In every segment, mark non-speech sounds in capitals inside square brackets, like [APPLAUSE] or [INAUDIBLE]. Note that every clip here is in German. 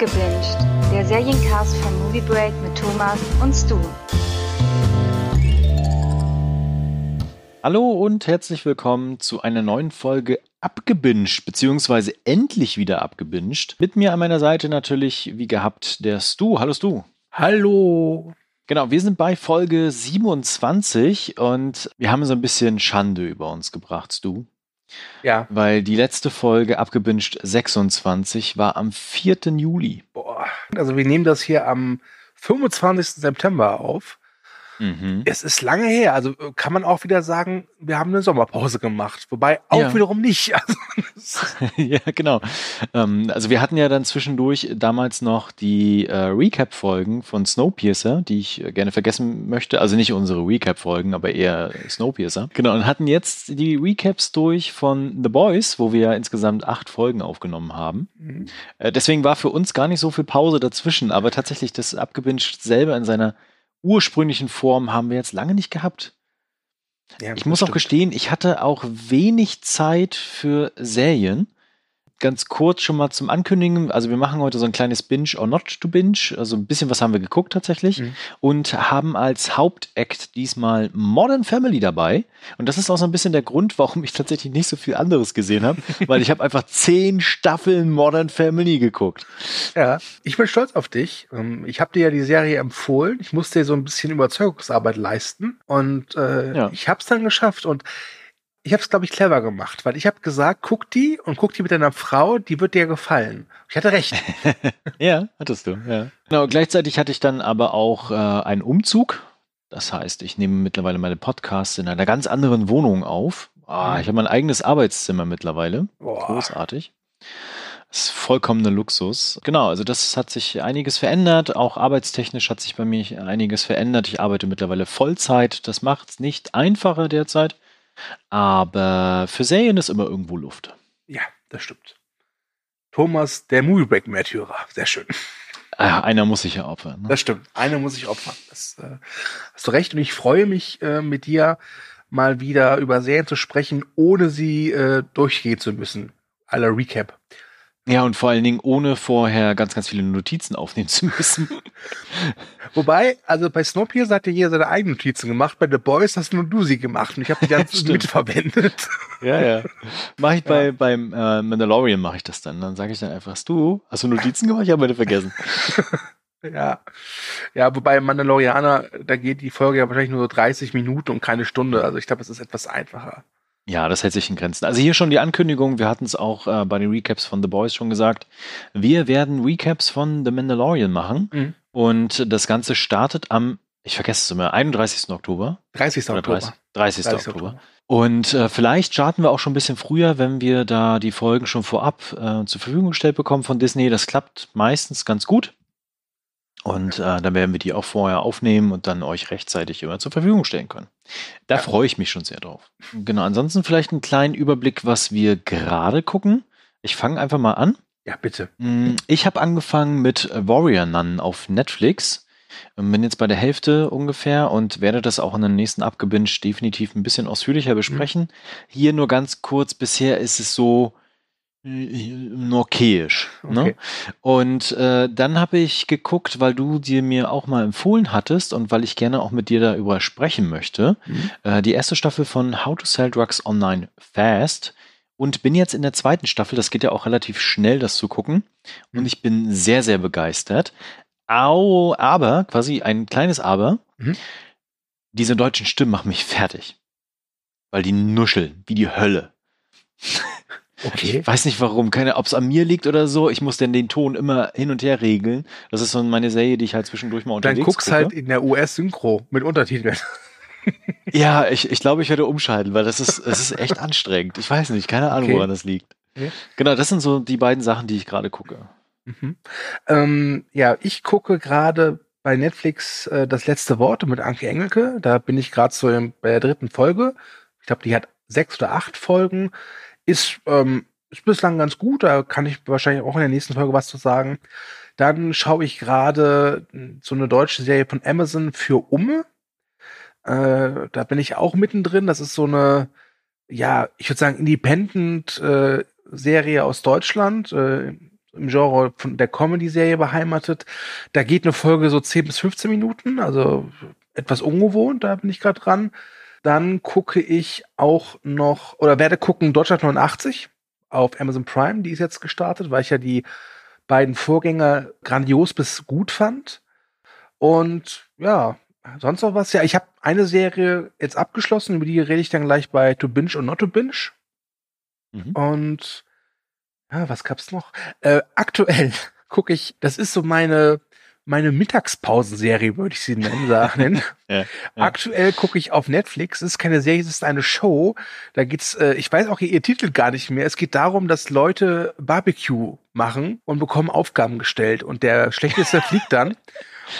Abgebinged, der Seriencast von Movie Break mit Thomas und Stu. Hallo und herzlich willkommen zu einer neuen Folge Abgebinged, beziehungsweise endlich wieder abgebinged. Mit mir an meiner Seite natürlich, wie gehabt, der Stu. Hallo Stu. Hallo. Genau, wir sind bei Folge 27 und wir haben so ein bisschen Schande über uns gebracht, Stu. Ja. Weil die letzte Folge, abgebinged 26, war am 4. Juli. Boah. Also wir nehmen das hier am 25. September auf. Mhm. Es ist lange her. Also äh, kann man auch wieder sagen, wir haben eine Sommerpause gemacht. Wobei auch Ja. wiederum nicht. [LAUGHS] Also, [LAUGHS] ja, genau. Ähm, also wir hatten ja dann zwischendurch damals noch die äh, Recap-Folgen von Snowpiercer, die ich äh, gerne vergessen möchte. Also nicht unsere Recap-Folgen, aber eher Snowpiercer. Genau, und hatten jetzt die Recaps durch von The Boys, wo wir ja insgesamt acht Folgen aufgenommen haben. Mhm. Äh, deswegen war für uns gar nicht so viel Pause dazwischen, aber tatsächlich das Abgebinged selber in seiner ursprünglichen Form haben wir jetzt lange nicht gehabt. ja, Ich muss auch bestimmt. gestehen, ich hatte auch wenig Zeit für Serien. Ganz kurz schon mal zum Ankündigen. Also wir machen heute so ein kleines Binge or not to binge. Also ein bisschen was haben wir geguckt tatsächlich. Mhm. Und haben als Hauptakt diesmal Modern Family dabei. Und das ist auch so ein bisschen der Grund, warum ich tatsächlich nicht so viel anderes gesehen habe. [LAUGHS] weil ich habe einfach zehn Staffeln Modern Family geguckt. Ja, ich bin stolz auf dich. Ähm, Ich habe dir ja die Serie empfohlen. Ich musste dir so ein bisschen Überzeugungsarbeit leisten. Und äh, Ja. ich habe es dann geschafft. Und ich habe es, glaube ich, clever gemacht. Weil ich habe gesagt, guck die und guck die mit deiner Frau, die wird dir gefallen. Ich hatte recht. [LAUGHS] Ja, hattest du, ja. Genau, gleichzeitig hatte ich dann aber auch äh, einen Umzug. Das heißt, ich nehme mittlerweile meine Podcasts in einer ganz anderen Wohnung auf. Ah, ich habe mein eigenes Arbeitszimmer mittlerweile. Boah. Großartig. Das ist vollkommener Luxus. Genau, also das hat sich einiges verändert. Auch arbeitstechnisch hat sich bei mir einiges verändert. Ich arbeite mittlerweile Vollzeit. Das macht es nicht einfacher derzeit. Aber für Serien ist immer irgendwo Luft. Ja, das stimmt. Thomas, der Movie Break Märtyrer. Sehr schön. Ah, einer muss sich ja opfern. Ne? Das stimmt. Eine muss ich opfern. Das äh, hast du recht. Und ich freue mich, äh, mit dir mal wieder über Serien zu sprechen, ohne sie äh, durchgehen zu müssen. Aller Recap. Ja, und vor allen Dingen ohne vorher ganz, ganz viele Notizen aufnehmen zu müssen. [LAUGHS] Wobei, also bei Snowpiercer hat ja jeder seine eigenen Notizen gemacht. Bei The Boys hast nur du sie gemacht und ich habe die [LAUGHS] dann Stimmt. mitverwendet. [LAUGHS] ja, ja. Mache ich bei, beim äh, Mandalorian mache ich das dann. Dann sage ich dann einfach, du, hast du Notizen gemacht? Ich habe meine vergessen. ja. Ja, wobei Mandalorianer, da geht die Folge ja wahrscheinlich nur so 30 Minuten und keine Stunde. Also ich glaube, es ist etwas einfacher. Ja, das hält sich in Grenzen. Also hier schon die Ankündigung, wir hatten es auch äh, bei den Recaps von The Boys schon gesagt. Wir werden Recaps von The Mandalorian machen. Mhm. Und das Ganze startet am, ich vergesse es immer, 31. Oktober. 30. Oder Oktober. 30, 30. 30. Oktober. Und äh, vielleicht starten wir auch schon ein bisschen früher, wenn wir da die Folgen schon vorab äh, zur Verfügung gestellt bekommen von Disney. Das klappt meistens ganz gut. Und äh, dann werden wir die auch vorher aufnehmen und dann euch rechtzeitig immer zur Verfügung stellen können. Da Ja. freue ich mich schon sehr drauf. Genau, ansonsten vielleicht einen kleinen Überblick, was wir gerade gucken. Ich fange einfach mal an. Ja, bitte. Mm, Ich habe angefangen mit Warrior Nun auf Netflix. Ähm, Bin jetzt bei der Hälfte ungefähr und werde das auch in den nächsten Abgebinged definitiv ein bisschen ausführlicher besprechen. Hier nur ganz kurz, bisher ist es so nur okayisch. Ne? Okay. Und äh, dann habe ich geguckt, weil du dir mir auch mal empfohlen hattest und weil ich gerne auch mit dir darüber sprechen möchte, Mhm. äh, die erste Staffel von How to Sell Drugs Online Fast und bin jetzt in der zweiten Staffel. Das geht ja auch relativ schnell, das zu gucken. Und Mhm. ich bin sehr, sehr begeistert. Au, aber, quasi ein kleines Aber, Mhm. diese deutschen Stimmen machen mich fertig. Weil die nuscheln, wie die Hölle. Okay. Ich weiß nicht warum, keine, ob es an mir liegt oder so. Ich muss denn den Ton immer hin und her regeln. Das ist so meine Serie, die ich halt zwischendurch mal Dann unterwegs guckst gucke. halt in der US-Synchro mit Untertiteln. [LAUGHS] Ja, ich, ich glaube, ich werde umschalten, weil das ist, es ist echt anstrengend. Ich weiß nicht, keine Ahnung, Okay. woran das liegt. Okay. Genau, das sind so die beiden Sachen, die ich gerade gucke. Mhm. Ähm, ja, ich gucke gerade bei Netflix äh, das letzte Wort mit Anke Engelke. Da bin ich gerade so im, bei der dritten Folge. Ich glaube, die hat sechs oder acht Folgen. Ist, ähm, ist bislang ganz gut. Da kann ich wahrscheinlich auch in der nächsten Folge was zu sagen. Dann schaue ich gerade mh, so eine deutsche Serie von Amazon für Umme. Äh, da bin ich auch mittendrin. Das ist so eine, ja, ich würde sagen, Independent äh, aus Deutschland. Äh, im Genre von der Comedy-Serie beheimatet. Da geht eine Folge so 10 bis 15 Minuten, also etwas ungewohnt, da bin ich gerade dran. Dann gucke ich auch noch, oder werde gucken Deutschland 89 auf Amazon Prime, die ist jetzt gestartet, weil ich ja die beiden Vorgänger grandios bis gut fand. Und ja, sonst noch was? Ja, ich habe eine Serie jetzt abgeschlossen, über die rede ich dann gleich bei To Binge und Not To Binge. Mhm. Und ja, was gab's noch? Äh, aktuell [LAUGHS] gucke ich, das ist so meine meine Mittagspausenserie, würde ich sie nennen. [LAUGHS] Sagen. ja, ja. Aktuell gucke ich auf Netflix. Es ist keine Serie, es ist eine Show. Da geht's, äh, ich weiß auch ihr Titel gar nicht mehr. Es geht darum, dass Leute Barbecue machen und bekommen Aufgaben gestellt und der schlechteste [LAUGHS] fliegt dann.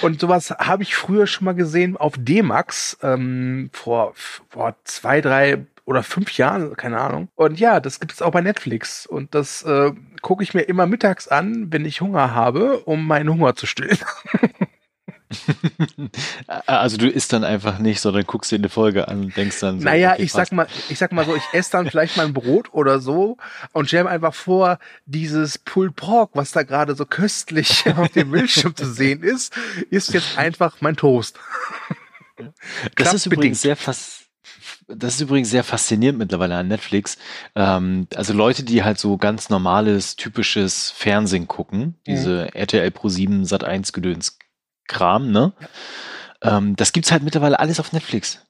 Und sowas habe ich früher schon mal gesehen auf D-Max ähm, vor, vor zwei, drei oder fünf Jahren, keine Ahnung. Und ja, das gibt es auch bei Netflix. Und das äh, gucke ich mir immer mittags an, wenn ich Hunger habe, um meinen Hunger zu stillen. [LAUGHS] also du isst dann einfach nicht, sondern guckst dir eine Folge an und denkst dann so, Naja, okay, ich sag mal, ich sag mal so, ich esse dann vielleicht mal ein Brot oder so und stell mir einfach vor, dieses Pulled Pork, was da gerade so köstlich [LAUGHS] auf dem Bildschirm zu sehen ist, ist jetzt einfach mein Toast. Das ist übrigens sehr fast das ist übrigens sehr faszinierend mittlerweile an Netflix. Ähm, also Leute, die halt so ganz normales, typisches Fernsehen gucken, diese mhm. RTL Pro 7 Sat 1 Gedöns Kram, ne? Ja. Ähm, das gibt's halt mittlerweile alles auf Netflix.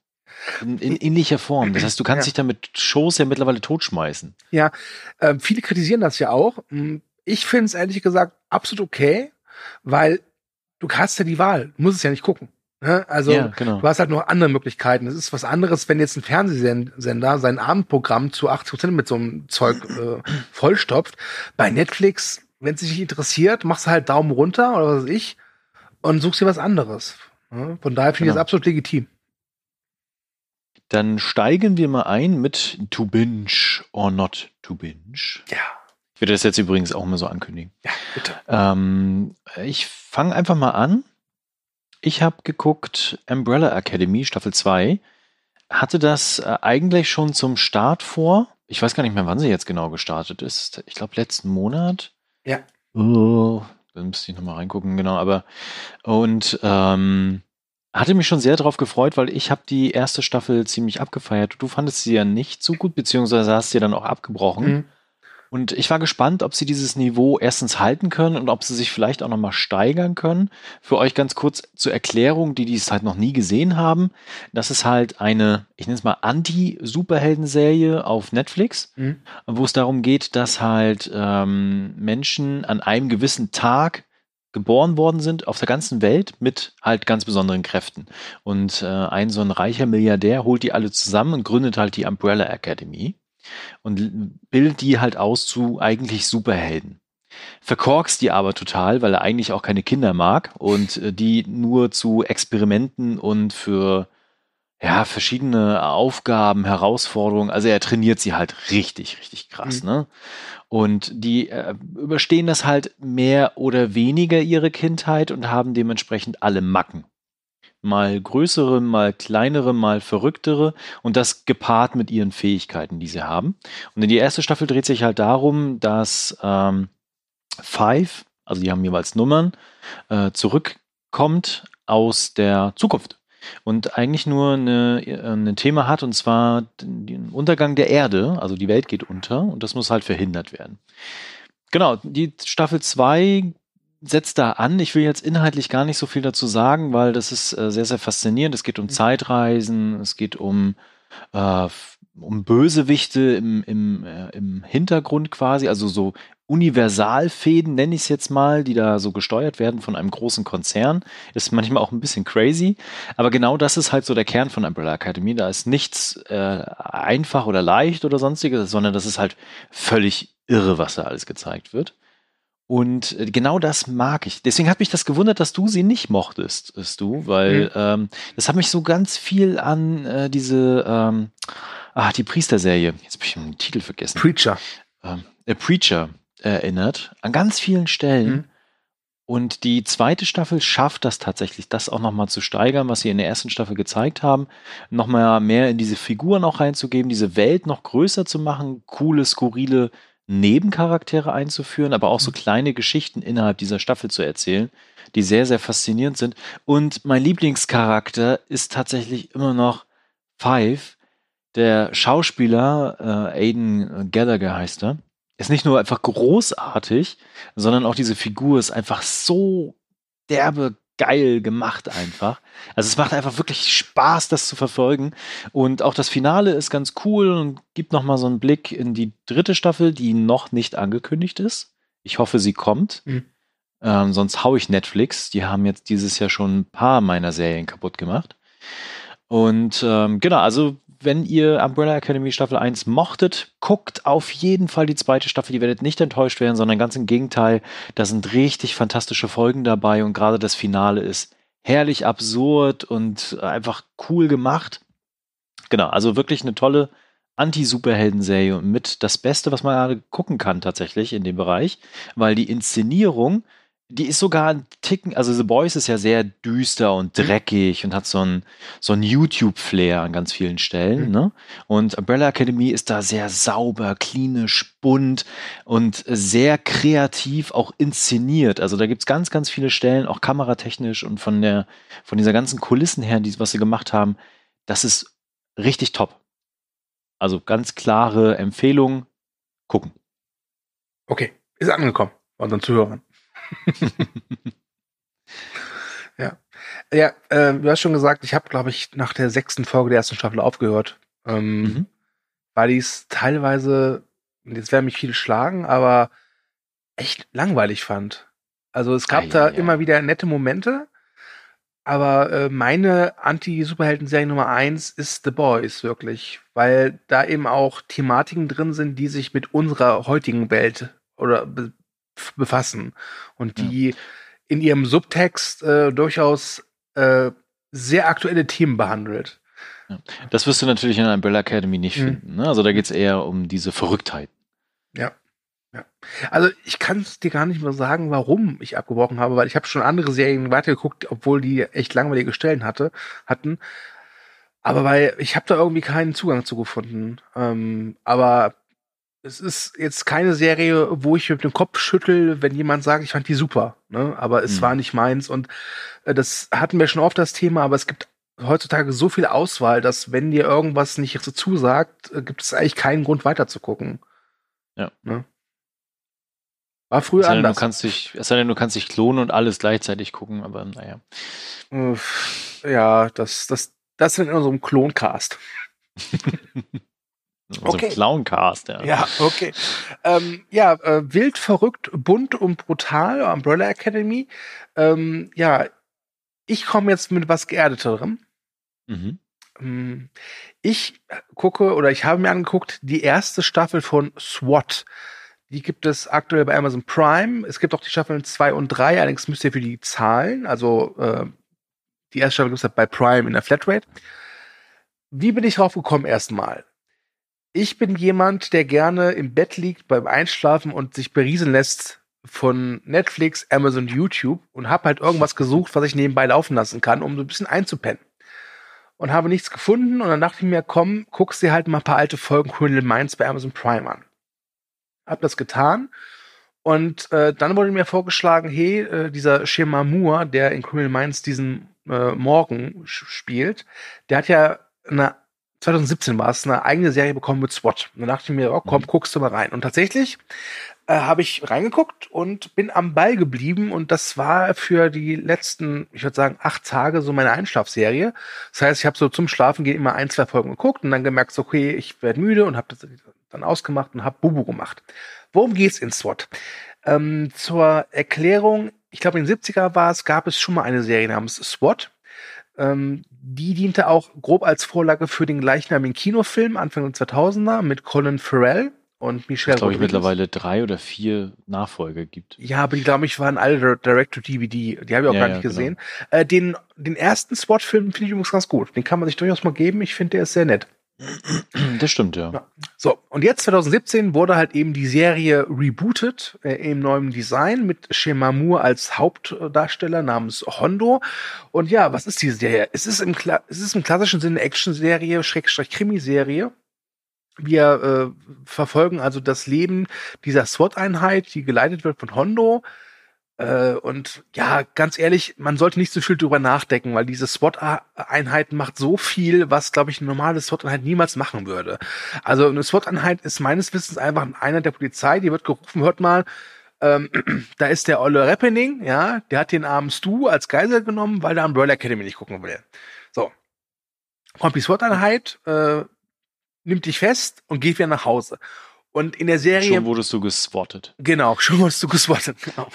In, in ähnlicher Form. Das heißt, du kannst ja. dich da mit Shows ja mittlerweile totschmeißen. Ja, äh, viele kritisieren das ja auch. Hm, ich finde es ehrlich gesagt absolut okay, weil du hast ja die Wahl. Du musst es ja nicht gucken. Ne? Also ja, genau. du hast halt noch andere Möglichkeiten. Es ist was anderes, wenn jetzt ein Fernsehsender sein Abendprogramm zu 80 Prozent mit so einem Zeug äh, [CLEARS THROAT] vollstopft. Bei Netflix, wenn es dich interessiert, machst du halt Daumen runter oder was weiß ich und suchst dir was anderes. Ne? Von daher finde genau. ich das absolut legitim. Dann steigen wir mal ein mit To Binge or Not To Binge. Ja. Ich werde das jetzt übrigens auch mal so ankündigen. Ja, bitte. Ähm, ich fange einfach mal an ich habe geguckt Umbrella Academy Staffel 2. Hatte das äh, eigentlich schon zum Start vor. Ich weiß gar nicht mehr, wann sie jetzt genau gestartet ist. Ich glaube, letzten Monat. Ja. Oh, dann müsste ich nochmal reingucken, genau. Aber und ähm, hatte mich schon sehr darauf gefreut, weil ich habe die erste Staffel ziemlich abgefeiert. Du fandest sie ja nicht so gut, beziehungsweise hast sie dann auch abgebrochen. Mhm. Und ich war gespannt, ob sie dieses Niveau erstens halten können und ob sie sich vielleicht auch nochmal steigern können. Für euch ganz kurz zur Erklärung, die dies halt noch nie gesehen haben. Das ist halt eine, ich nenne es mal Anti-Superhelden-Serie auf Netflix, mhm. wo es darum geht, dass halt ähm, Menschen an einem gewissen Tag geboren worden sind auf der ganzen Welt mit halt ganz besonderen Kräften. Und äh, ein so ein reicher Milliardär holt die alle zusammen und gründet halt die Umbrella Academy und bildet die halt aus zu eigentlich Superhelden. Verkorkst die aber total, weil er eigentlich auch keine Kinder mag und äh, die nur zu Experimenten und für ja, verschiedene Aufgaben, Herausforderungen, also er trainiert sie halt richtig, richtig krass, mhm. ne? Und die äh, überstehen das halt mehr oder weniger ihre Kindheit und haben dementsprechend alle Macken mal größere, mal kleinere, mal verrücktere und das gepaart mit ihren Fähigkeiten, die sie haben. Und in die erste Staffel dreht sich halt darum, dass ähm, Five, also die haben jeweils Nummern, äh, zurückkommt aus der Zukunft und eigentlich nur eine, ein Thema hat, und zwar den Untergang der Erde, also die Welt geht unter und das muss halt verhindert werden. Genau, die Staffel 2 setzt da an. Ich will jetzt inhaltlich gar nicht so viel dazu sagen, weil das ist äh, sehr, sehr faszinierend. Es geht um mhm. Zeitreisen, es geht um, äh, um Bösewichte im, im, äh, im Hintergrund quasi, also so Universalfäden, nenne ich es jetzt mal, die da so gesteuert werden von einem großen Konzern. Ist manchmal auch ein bisschen crazy, aber genau das ist halt so der Kern von Umbrella Academy. Da ist nichts äh, einfach oder leicht oder sonstiges, sondern das ist halt völlig irre, was da alles gezeigt wird. Und äh, genau das mag ich. Deswegen hat mich das gewundert, dass du sie nicht mochtest, du, weil mhm. ähm, das hat mich so ganz viel an äh, diese, ähm, ah, die Priesterserie, jetzt habe ich den Titel vergessen. Preacher. Ähm, äh, Preacher erinnert, an ganz vielen Stellen. Mhm. Und die zweite Staffel schafft das tatsächlich, das auch nochmal zu steigern, was sie in der ersten Staffel gezeigt haben. Nochmal mehr in diese Figuren auch reinzugeben, diese Welt noch größer zu machen, coole, skurrile Nebencharaktere einzuführen, aber auch so kleine Geschichten innerhalb dieser Staffel zu erzählen, die sehr, sehr faszinierend sind. Und mein Lieblingscharakter ist tatsächlich immer noch Five. Der Schauspieler, äh, Aiden Gallagher heißt er, ist nicht nur einfach großartig, sondern auch diese Figur ist einfach so derbe geil gemacht einfach. Also es macht einfach wirklich Spaß, das zu verfolgen. Und auch das Finale ist ganz cool und gibt nochmal so einen Blick in die dritte Staffel, die noch nicht angekündigt ist. Ich hoffe, sie kommt. Mhm. Ähm, sonst hau ich Netflix. Die haben jetzt dieses Jahr schon ein paar meiner Serien kaputt gemacht. Und ähm, genau, also wenn ihr Umbrella Academy Staffel 1 mochtet, guckt auf jeden Fall die zweite Staffel. Ihr werdet nicht enttäuscht werden, sondern ganz im Gegenteil. Da sind richtig fantastische Folgen dabei und gerade das Finale ist herrlich absurd und einfach cool gemacht. Genau, also wirklich eine tolle Anti-Superhelden-Serie mit das Beste, was man gerade gucken kann tatsächlich in dem Bereich, weil die Inszenierung die ist sogar ein Ticken, also The Boys ist ja sehr düster und mhm. dreckig und hat so ein, so ein YouTube-Flair an ganz vielen Stellen. Mhm. Ne? Und Umbrella Academy ist da sehr sauber, klinisch, bunt und sehr kreativ auch inszeniert. Also da gibt's ganz, ganz viele Stellen, auch kameratechnisch und von der, von dieser ganzen Kulissen her, die, was sie gemacht haben, das ist richtig top. Also ganz klare Empfehlung, gucken. Okay, ist angekommen bei unseren Zuhörern. [LAUGHS] ja. Ja, äh, du hast schon gesagt, ich habe, glaube ich, nach der sechsten Folge der ersten Staffel aufgehört. Ähm, mhm. Weil ich es teilweise, jetzt werden mich viele schlagen, aber echt langweilig fand. Also es gab ah, da ja. immer wieder nette Momente, aber äh, meine Anti-Superhelden-Serie Nummer eins ist The Boys, wirklich. Weil da eben auch Thematiken drin sind, die sich mit unserer heutigen Welt oder befassen und die ja. in ihrem Subtext äh, durchaus äh, sehr aktuelle Themen behandelt. Ja. Das wirst du natürlich in Umbrella Academy nicht mhm. finden. Ne? Also da geht es eher um diese Verrücktheit. Ja. Ja. Also ich kann es dir gar nicht mehr sagen, warum ich abgebrochen habe, weil ich habe schon andere Serien weitergeguckt, obwohl die echt langweilige Stellen hatte, hatten. Aber weil ich habe da irgendwie keinen Zugang zu gefunden. Ähm, aber es ist jetzt keine Serie, wo ich mit dem Kopf schüttel, wenn jemand sagt, ich fand die super. Ne? Aber es mhm. war nicht meins. Und äh, das hatten wir schon oft das Thema, aber es gibt heutzutage so viel Auswahl, dass wenn dir irgendwas nicht so zusagt, äh, gibt es eigentlich keinen Grund weiterzugucken. Ja. Ne? War früher es anders. Du kannst dich, es sei denn, du kannst dich klonen und alles gleichzeitig gucken, aber naja. Ja, das, das, das sind in unserem Kloncast. [LAUGHS] Also okay. Clowncast, ja. Ja, okay. Ähm, ja, äh, wild, verrückt, bunt und brutal, Umbrella Academy. Ähm, ja, ich komme jetzt mit was Geerdeterem. Mhm. Ähm, ich gucke oder ich habe mir angeguckt die erste Staffel von SWAT. Die gibt es aktuell bei Amazon Prime. Es gibt auch die Staffeln 2 und 3, allerdings müsst ihr für die zahlen. Also äh, die erste Staffel gibt es halt bei Prime in der Flatrate. Wie bin ich drauf gekommen erstmal? Ich bin jemand, der gerne im Bett liegt beim Einschlafen und sich berieseln lässt von Netflix, Amazon, YouTube und habe halt irgendwas gesucht, was ich nebenbei laufen lassen kann, um so ein bisschen einzupennen. Und habe nichts gefunden und dann dachte ich mir, komm, guckst dir halt mal ein paar alte Folgen Criminal Minds bei Amazon Prime an. Hab das getan und äh, dann wurde mir vorgeschlagen, hey, äh, dieser Shema Moore, der in Criminal Minds diesen äh, Morgen spielt, der hat ja eine 2017 war es, eine eigene Serie bekommen mit SWAT. Und dann dachte ich mir, oh komm, mhm. guckst du mal rein. Und tatsächlich äh, habe ich reingeguckt und bin am Ball geblieben. Und das war für die letzten, ich würde sagen, acht Tage so meine Einschlafserie. Das heißt, ich habe so zum Schlafen gehen immer ein, zwei Folgen geguckt und dann gemerkt, so, okay, ich werde müde und habe das dann ausgemacht und habe Bubu gemacht. Worum geht's in SWAT? Ähm, zur Erklärung, ich glaube in den 70er war es, gab es schon mal eine Serie namens SWAT. Ähm, die diente auch grob als Vorlage für den gleichnamigen Kinofilm Anfang der 2000er mit Colin Farrell und Michelle Ich glaube, ich mittlerweile drei oder vier Nachfolger gibt. Ja, aber die, glaube ich, waren alle Direct-to-DVD. Die habe ich auch ja, gar nicht ja, gesehen. Genau. Äh, den, den ersten SWAT-Film finde ich übrigens ganz gut. Den kann man sich durchaus mal geben. Ich finde, der ist sehr nett. Das stimmt, ja. ja. So, und jetzt 2017 wurde halt eben die Serie rebootet äh, im neuen Design mit Shemamur als Hauptdarsteller namens Hondo. Und ja, was ist diese Serie? Es ist im, Kla es ist im klassischen Sinne Action-Serie, Schrägstrich Krimiserie. wir äh, verfolgen also das Leben dieser SWAT-Einheit, die geleitet wird von Hondo. Äh, und ja, ganz ehrlich, man sollte nicht so viel drüber nachdenken, weil diese SWAT-Einheit macht so viel, was, glaube ich, eine normale SWAT-Einheit niemals machen würde. Also eine SWAT-Einheit ist meines Wissens einfach einer der Polizei, die wird gerufen, hört mal, ähm, [CLEARS THROAT] da ist der Olle Rappening, ja, der hat den armen Stu als Geisel genommen, weil der Umbrella Academy nicht gucken will. So. Kommt die SWAT-Einheit, äh, nimmt dich fest und geht wieder nach Hause. Und in der Serie. Schon wurdest du geswattet. Genau, schon wurdest du geswattet, genau.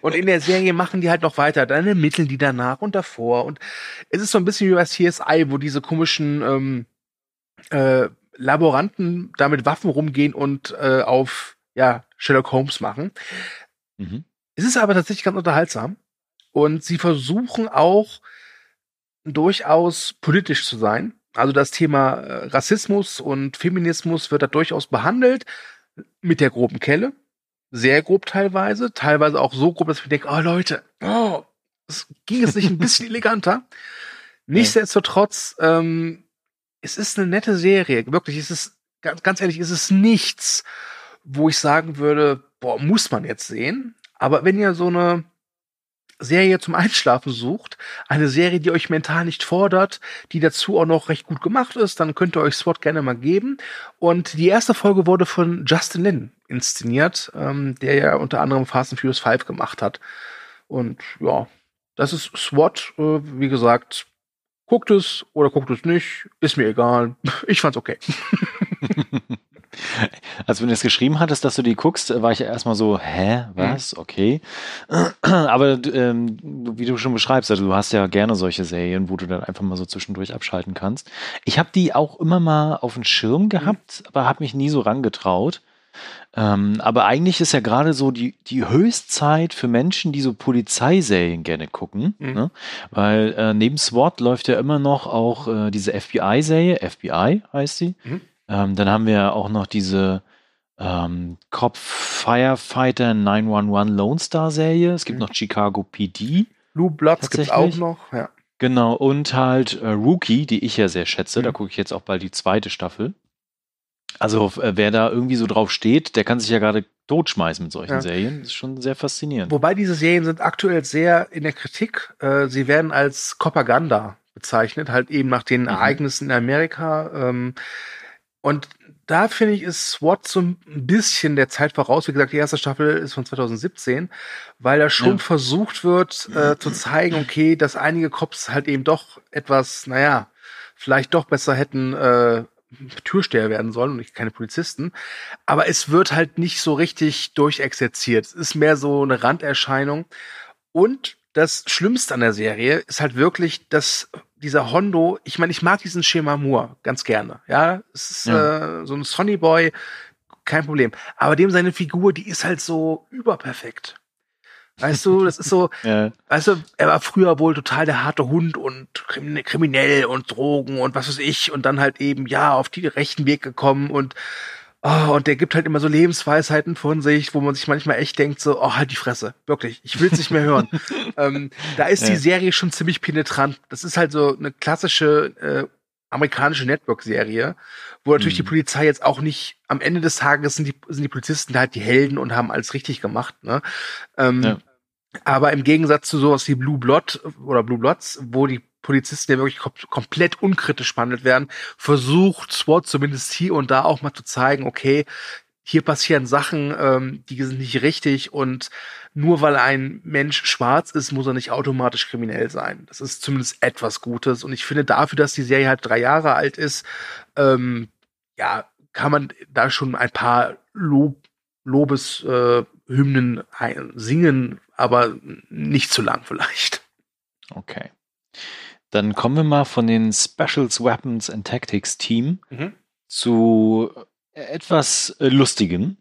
Und in der Serie machen die halt noch weiter, dann ermitteln die danach und davor. Und es ist so ein bisschen wie bei CSI, wo diese komischen ähm, äh, Laboranten da mit Waffen rumgehen und äh, auf ja, Sherlock Holmes machen. Mhm. Es ist aber tatsächlich ganz unterhaltsam. Und sie versuchen auch durchaus politisch zu sein. Also das Thema äh, Rassismus und Feminismus wird da durchaus behandelt mit der groben Kelle. Sehr grob teilweise, teilweise auch so grob, dass ich denke, oh Leute, oh, es ging es nicht ein bisschen [LAUGHS] eleganter. Nichtsdestotrotz, ähm, es ist eine nette Serie. Wirklich, es ist, ganz, ganz ehrlich, es ist nichts, wo ich sagen würde, boah, muss man jetzt sehen. Aber wenn ihr so eine Serie zum Einschlafen sucht, eine Serie, die euch mental nicht fordert, die dazu auch noch recht gut gemacht ist, dann könnt ihr euch SWAT gerne mal geben. Und die erste Folge wurde von Justin Lin inszeniert, ähm, der ja unter anderem Fast and Furious 5 gemacht hat. Und ja, das ist SWAT, äh, wie gesagt, guckt es oder guckt es nicht, ist mir egal. [LAUGHS] Ich fand's okay. [LAUGHS] [LAUGHS] Als wenn du es geschrieben hattest, dass du die guckst, war ich erstmal so, hä, was? Mhm. Okay. [CLEARS THROAT] Aber ähm, wie du schon beschreibst, also du hast ja gerne solche Serien, wo du dann einfach mal so zwischendurch abschalten kannst. Ich habe die auch immer mal auf dem Schirm gehabt, mhm. aber habe mich nie so rangetraut. Ähm, aber eigentlich ist ja gerade so die, die Höchstzeit für Menschen, die so Polizeiserien gerne gucken. Mhm. Ne? Weil äh, neben SWAT läuft ja immer noch auch äh, diese FBI-Serie, FBI heißt sie. Mhm. Ähm, dann haben wir auch noch diese ähm, Cop Firefighter 911 Lone Star Serie. Es gibt mhm. noch Chicago PD. Blue Bloods gibt es auch noch, ja. Genau, und halt äh, Rookie, die ich ja sehr schätze. Mhm. Da gucke ich jetzt auch bald die zweite Staffel. Also äh, wer da irgendwie so drauf steht, der kann sich ja gerade totschmeißen mit solchen ja. Serien. Das ist schon sehr faszinierend. Wobei diese Serien sind aktuell sehr in der Kritik. Äh, sie werden als Propaganda bezeichnet, halt eben nach den mhm. Ereignissen in Amerika. Ähm, und da finde ich, ist SWAT so ein bisschen der Zeit voraus. Wie gesagt, die erste Staffel ist von 2017, weil da schon ja. versucht wird äh, zu zeigen, okay, dass einige Cops halt eben doch etwas, naja, vielleicht doch besser hätten äh, Türsteher werden sollen und nicht keine Polizisten. Aber es wird halt nicht so richtig durchexerziert. Es ist mehr so eine Randerscheinung. Und das Schlimmste an der Serie ist halt wirklich, dass dieser Hondo, ich meine, ich mag diesen Schema Moore ganz gerne. Ja, es ist ja. Äh, so ein Sonny Boy, kein Problem. Aber dem seine Figur, die ist halt so überperfekt. Weißt du, das ist so, [LAUGHS] ja. weißt du, er war früher wohl total der harte Hund und kriminell und Drogen und was weiß ich und dann halt eben, ja, auf die rechten Weg gekommen und Oh, und der gibt halt immer so Lebensweisheiten von sich, wo man sich manchmal echt denkt, so, oh, halt die Fresse. Wirklich, ich will's nicht mehr hören. [LAUGHS] ähm, da ist ja. die Serie schon ziemlich penetrant. Das ist halt so eine klassische äh, amerikanische Network-Serie, wo natürlich mhm. die Polizei jetzt auch nicht, am Ende des Tages sind die, sind die Polizisten da halt die Helden und haben alles richtig gemacht. Ne? Ähm, ja. Aber im Gegensatz zu sowas wie Blue Blood oder Blue Bloods, wo die Polizisten ja wirklich kom komplett unkritisch behandelt werden, versucht SWAT zumindest hier und da auch mal zu zeigen, okay, hier passieren Sachen, ähm, die sind nicht richtig und nur weil ein Mensch schwarz ist, muss er nicht automatisch kriminell sein. Das ist zumindest etwas Gutes und ich finde dafür, dass die Serie halt drei Jahre alt ist, ähm, ja, kann man da schon ein paar Lob Lobeshymnen äh, singen, aber nicht zu lang vielleicht. Okay. Dann kommen wir mal von den Specials Weapons and Tactics Team mhm. zu etwas äh, Lustigen.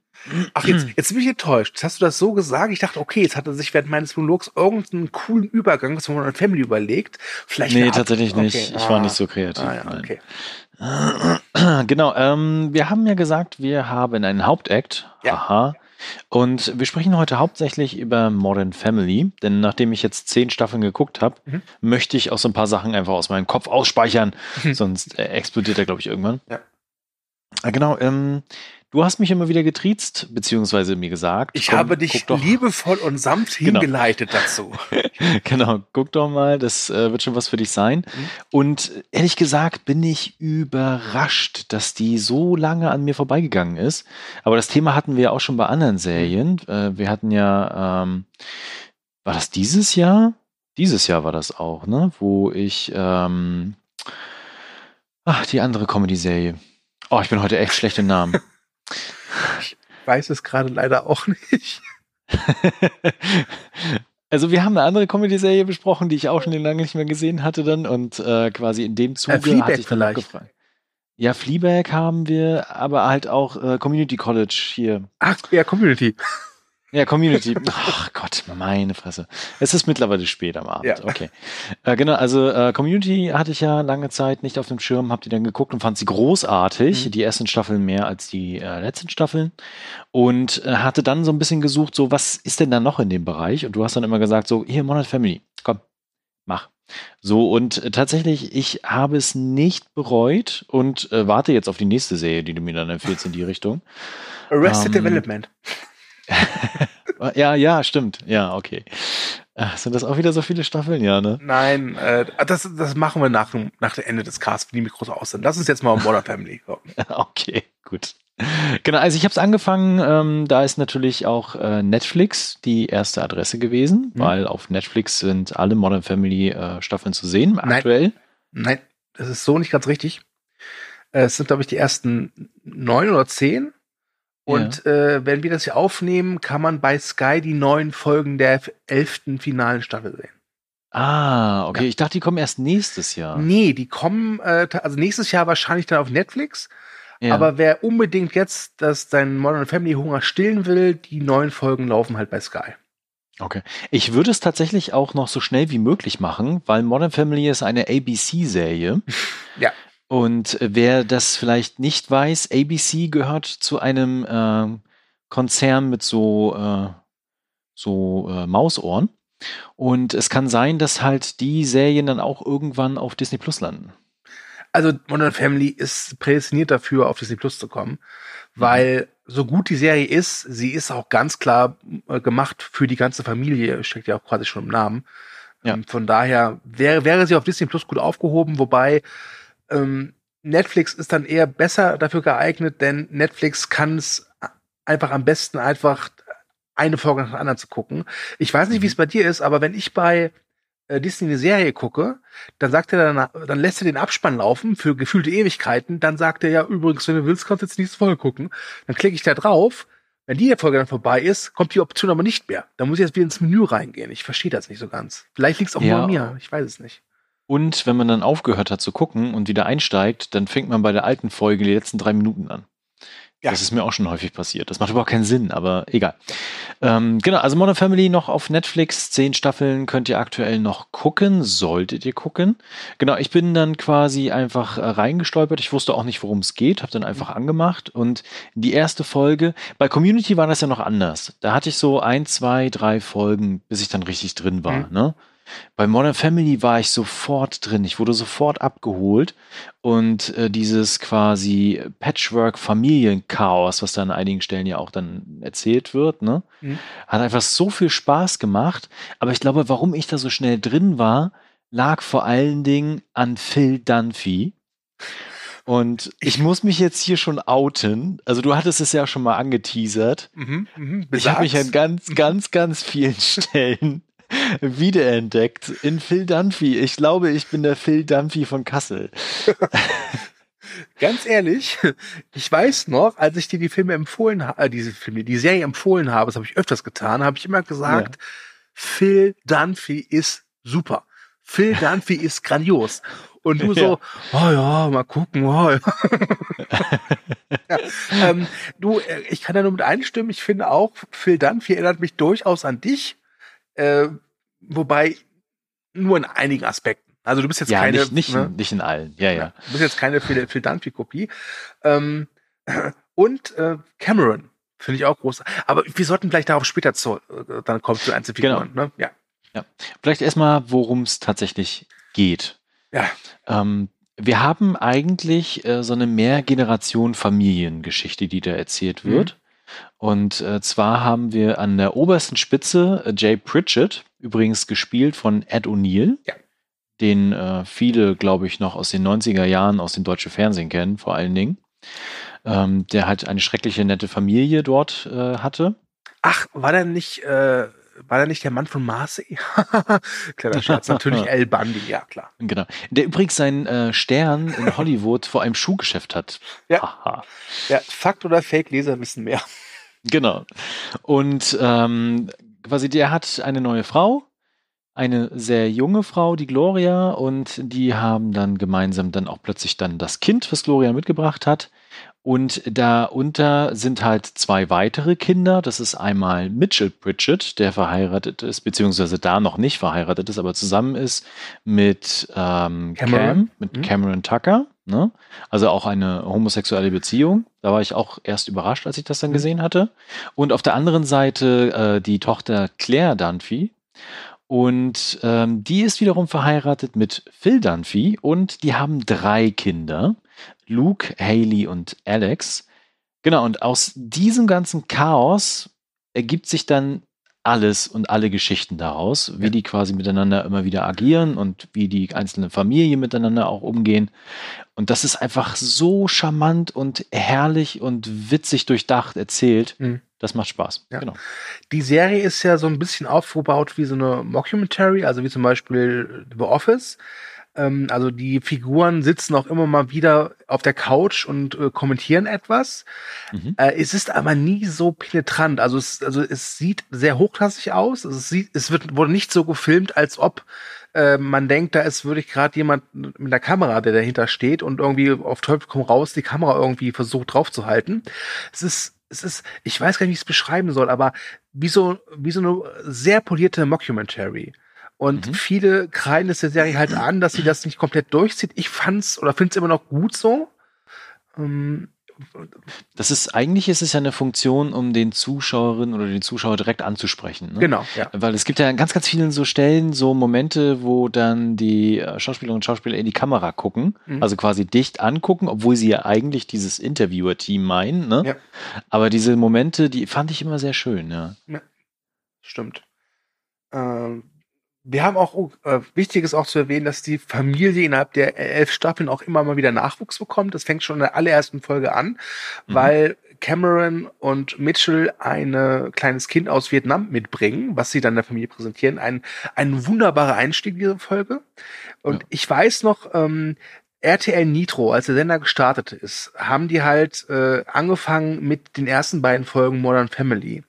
Ach, jetzt, jetzt bin ich enttäuscht. Jetzt hast du das so gesagt. Ich dachte, okay, jetzt hat er sich während meines Monologs irgendeinen coolen Übergang von einer Family überlegt. Vielleicht nee, tatsächlich nicht. Okay. Ich ah. war nicht so kreativ. Ah, ja, okay. [CLEARS THROAT] Genau, ähm, wir haben ja gesagt, wir haben einen Hauptakt. Ja. Aha. Und wir sprechen heute hauptsächlich über Modern Family, denn nachdem ich jetzt zehn Staffeln geguckt habe, mhm. möchte ich auch so ein paar Sachen einfach aus meinem Kopf ausspeichern, [LAUGHS] sonst äh, explodiert er, glaube ich, irgendwann. Ja. Ah, genau, ähm, du hast mich immer wieder getriezt, beziehungsweise mir gesagt. Ich komm, habe dich liebevoll und sanft [LAUGHS] Genau. hingeleitet dazu. [LAUGHS] genau, guck doch mal, das äh, wird schon was für dich sein. Mhm. Und ehrlich gesagt bin ich überrascht, dass die so lange an mir vorbeigegangen ist. Aber das Thema hatten wir auch schon bei anderen Serien. Äh, wir hatten ja, ähm, war das dieses Jahr? Dieses Jahr war das auch, ne? Wo ich, ähm, ach, die andere Comedy-Serie. Oh, ich bin heute echt schlecht im Namen. [LAUGHS] Weiß es gerade leider auch nicht. [LAUGHS] Also wir haben eine andere Comedy-Serie besprochen, die ich auch schon lange nicht mehr gesehen hatte dann und äh, quasi in dem Zuge Äh, Fleabag hatte ich dann vielleicht. gefragt. Ja, Fleabag haben wir, aber halt auch äh, Community College hier. Ach, ja, Community. Ja, Community. Ach Gott, meine Fresse. Es ist mittlerweile spät am Abend. Ja. Okay. Äh, genau, also äh, Community hatte ich ja lange Zeit nicht auf dem Schirm, hab die dann geguckt und fand sie großartig. Mhm. Die ersten Staffeln mehr als die äh, letzten Staffeln. Und äh, hatte dann so ein bisschen gesucht, so, was ist denn da noch in dem Bereich? Und du hast dann immer gesagt, so, hier, Modern Family, komm, mach. So, und äh, tatsächlich, ich habe es nicht bereut und äh, warte jetzt auf die nächste Serie, die du mir dann empfiehlst in die Richtung. Arrested Ähm, Development. [LAUGHS] Ja, ja, stimmt. Ja, okay. Sind das auch wieder so viele Staffeln? Ja, ne? Nein, äh, das, das machen wir nach, dem- nach dem Ende des Casts, wenn die Mikros aus sind. Lass uns jetzt mal Modern Family. So. [LAUGHS] Okay, gut. Genau, also ich habe es angefangen, ähm, da ist natürlich auch äh, Netflix die erste Adresse gewesen, Mhm. weil auf Netflix sind alle Modern Family äh, Staffeln zu sehen, Nein. aktuell. Nein, das ist so nicht ganz richtig. Äh, Es sind, glaube ich, die ersten neun oder zehn. Und äh, wenn wir das hier aufnehmen, kann man bei Sky die neuen Folgen der elften finalen Staffel sehen. Ah, okay, Ja. ich dachte, die kommen erst nächstes Jahr. Nee, die kommen, äh, also nächstes Jahr wahrscheinlich dann auf Netflix. Ja. Aber wer unbedingt jetzt das sein Modern Family Hunger stillen will, die neuen Folgen laufen halt bei Sky. Okay. Ich würde es tatsächlich auch noch so schnell wie möglich machen, weil Modern Family ist eine ABC-Serie. Ja. Und äh, wer das vielleicht nicht weiß, ABC gehört zu einem ähm, Konzern mit so, äh, so äh, Mausohren. Und es kann sein, dass halt die Serien dann auch irgendwann auf Disney Plus landen. Also Modern Family ist prädestiniert dafür, auf Disney Plus zu kommen, weil so gut die Serie ist, sie ist auch ganz klar äh, gemacht für die ganze Familie, steckt ja auch quasi schon im Namen. Ja. Ähm, von daher wäre, wäre sie auf Disney Plus gut aufgehoben, wobei ähm, Netflix ist dann eher besser dafür geeignet, denn Netflix kann es einfach am besten einfach eine Folge nach der anderen zu gucken. Ich weiß nicht, wie es bei dir ist, aber wenn ich bei äh, Disney eine Serie gucke, dann sagt er dann, dann lässt er den Abspann laufen für gefühlte Ewigkeiten. Dann sagt er ja übrigens, wenn du willst, kannst du jetzt nächste Folge gucken. Dann klicke ich da drauf. Wenn die Folge dann vorbei ist, kommt die Option aber nicht mehr. Da muss ich jetzt wieder ins Menü reingehen. Ich verstehe das nicht so ganz. Vielleicht liegt es auch Ja. nur an mir. Ich weiß es nicht. Und wenn man dann aufgehört hat zu gucken und wieder einsteigt, dann fängt man bei der alten Folge die letzten drei Minuten an. Ja. Das ist mir auch schon häufig passiert. Das macht überhaupt keinen Sinn, aber egal. Ähm, genau, also Modern Family noch auf Netflix. Zehn Staffeln könnt ihr aktuell noch gucken, solltet ihr gucken. Genau, ich bin dann quasi einfach äh, reingestolpert. Ich wusste auch nicht, worum es geht, habe dann einfach angemacht und die erste Folge, bei Community war das ja noch anders. Da hatte ich so ein, zwei, drei Folgen, bis ich dann richtig drin war. Mhm. Ne? Bei Modern Family war ich sofort drin. Ich wurde sofort abgeholt. Und äh, dieses quasi Patchwork-Familienchaos, was da an einigen Stellen ja auch dann erzählt wird, ne, Mhm. hat einfach so viel Spaß gemacht. Aber ich glaube, warum ich da so schnell drin war, lag vor allen Dingen an Phil Dunphy. Und ich muss mich jetzt hier schon outen. Also du hattest es ja schon mal angeteasert. Mhm, mhm, Ich habe mich an ganz, ganz, ganz vielen [LAUGHS] Stellen wiederentdeckt in Phil Dunphy. Ich glaube, ich bin der Phil Dunphy von Kassel. [LAUGHS] Ganz ehrlich, ich weiß noch, als ich dir die Filme empfohlen habe, äh, diese Filme, die Serie empfohlen habe, das habe ich öfters getan, habe ich immer gesagt, Phil Dunphy ist super. Phil Dunphy ist grandios. Und du [LAUGHS] so, oh ja, mal gucken. Oh ja. [LAUGHS] ja, ähm, du, äh, ich kann da nur mit einstimmen. Ich finde auch, Phil Dunphy erinnert mich durchaus an dich. Äh, wobei nur in einigen Aspekten. Also du bist jetzt ja, keine, nicht, nicht, ne? in, nicht in allen. Ja, ja. Du bist jetzt keine Phil, Phil Dunphy-Kopie. Ähm, [CLEARS THROAT] und äh, Cameron finde ich auch groß. Aber wir sollten gleich darauf später zu, äh, dann kommt zu Einzelfiguren. Ne? Ja. Vielleicht erstmal, worum es tatsächlich geht. Ja. Ähm, wir haben eigentlich äh, so eine Mehrgeneration-Familiengeschichte, die da erzählt wird. Mhm. Und äh, zwar haben wir an der obersten Spitze äh, Jay Pritchett, übrigens gespielt von Ed O'Neill, ja. den äh, viele, glaube ich, noch aus den 90er Jahren aus dem deutschen Fernsehen kennen, vor allen Dingen. Ähm, der halt eine schreckliche, nette Familie dort äh, hatte. Ach, war der nicht, äh, war der nicht der Mann von Marseille? [LAUGHS] Kleiner Schatz, natürlich [LAUGHS] El Bundy, ja klar. Genau. Der übrigens seinen äh, Stern in Hollywood vor einem Schuhgeschäft hat. Ja. ja, Fakt oder Fake, Leser wissen mehr. Genau. Und ähm, quasi der hat eine neue Frau, eine sehr junge Frau, die Gloria, und die haben dann gemeinsam dann auch plötzlich dann das Kind, was Gloria mitgebracht hat. Und darunter sind halt zwei weitere Kinder. Das ist einmal Mitchell Pritchett, der verheiratet ist, beziehungsweise da noch nicht verheiratet ist, aber zusammen ist mit ähm, Cam, mit mhm. Cameron Tucker. Ne? Also auch eine homosexuelle Beziehung. Da war ich auch erst überrascht, als ich das dann mhm. gesehen hatte. Und auf der anderen Seite äh, die Tochter Claire Dunphy. Und ähm, die ist wiederum verheiratet mit Phil Dunphy und die haben drei Kinder. Luke, Haley und Alex. Genau, und aus diesem ganzen Chaos ergibt sich dann alles und alle Geschichten daraus, wie ja. die quasi miteinander immer wieder agieren und wie die einzelnen Familien miteinander auch umgehen. Und das ist einfach so charmant und herrlich und witzig durchdacht erzählt. Mhm. Das macht Spaß. Ja. Genau. Die Serie ist ja so ein bisschen aufgebaut wie so eine Mockumentary, also wie zum Beispiel The Office. Ähm, also die Figuren sitzen auch immer mal wieder auf der Couch und äh, kommentieren etwas. Mhm. Äh, es ist aber nie so penetrant. Also es, also es sieht sehr hochklassig aus. Also es, sieht, es wird, wurde nicht so gefilmt, als ob äh, man denkt, da ist wirklich gerade jemand mit der Kamera, der dahinter steht und irgendwie auf Teufel komm raus die Kamera irgendwie versucht draufzuhalten. Es ist es ist, ich weiß gar nicht, wie ich es beschreiben soll, aber wie so, wie so eine sehr polierte Mockumentary. Und mhm. viele kreiden es der Serie halt an, dass sie das nicht komplett durchzieht. Ich fand's oder finde es immer noch gut so. Ähm, das ist eigentlich ist es ja eine Funktion, um den Zuschauerin oder den Zuschauer direkt anzusprechen. Ne? Genau, ja. Weil es gibt ja an ganz, ganz vielen so Stellen, so Momente, wo dann die äh, Schauspielerinnen und Schauspieler in die Kamera gucken, mhm. also quasi dicht angucken, obwohl sie ja eigentlich dieses Interviewer-Team meinen. Ne? Ja. Aber diese Momente, die fand ich immer sehr schön, ja. ja. Stimmt. Ähm, wir haben auch, äh, wichtig ist auch zu erwähnen, dass die Familie innerhalb der elf Staffeln auch immer mal wieder Nachwuchs bekommt. Das fängt schon in der allerersten Folge an, mhm. weil Cameron und Mitchell ein kleines Kind aus Vietnam mitbringen, was sie dann der Familie präsentieren. Ein, ein wunderbarer Einstieg dieser Folge. Und ja. ich weiß noch, ähm, RTL Nitro, als der Sender gestartet ist, haben die halt äh, angefangen mit den ersten beiden Folgen Modern Family.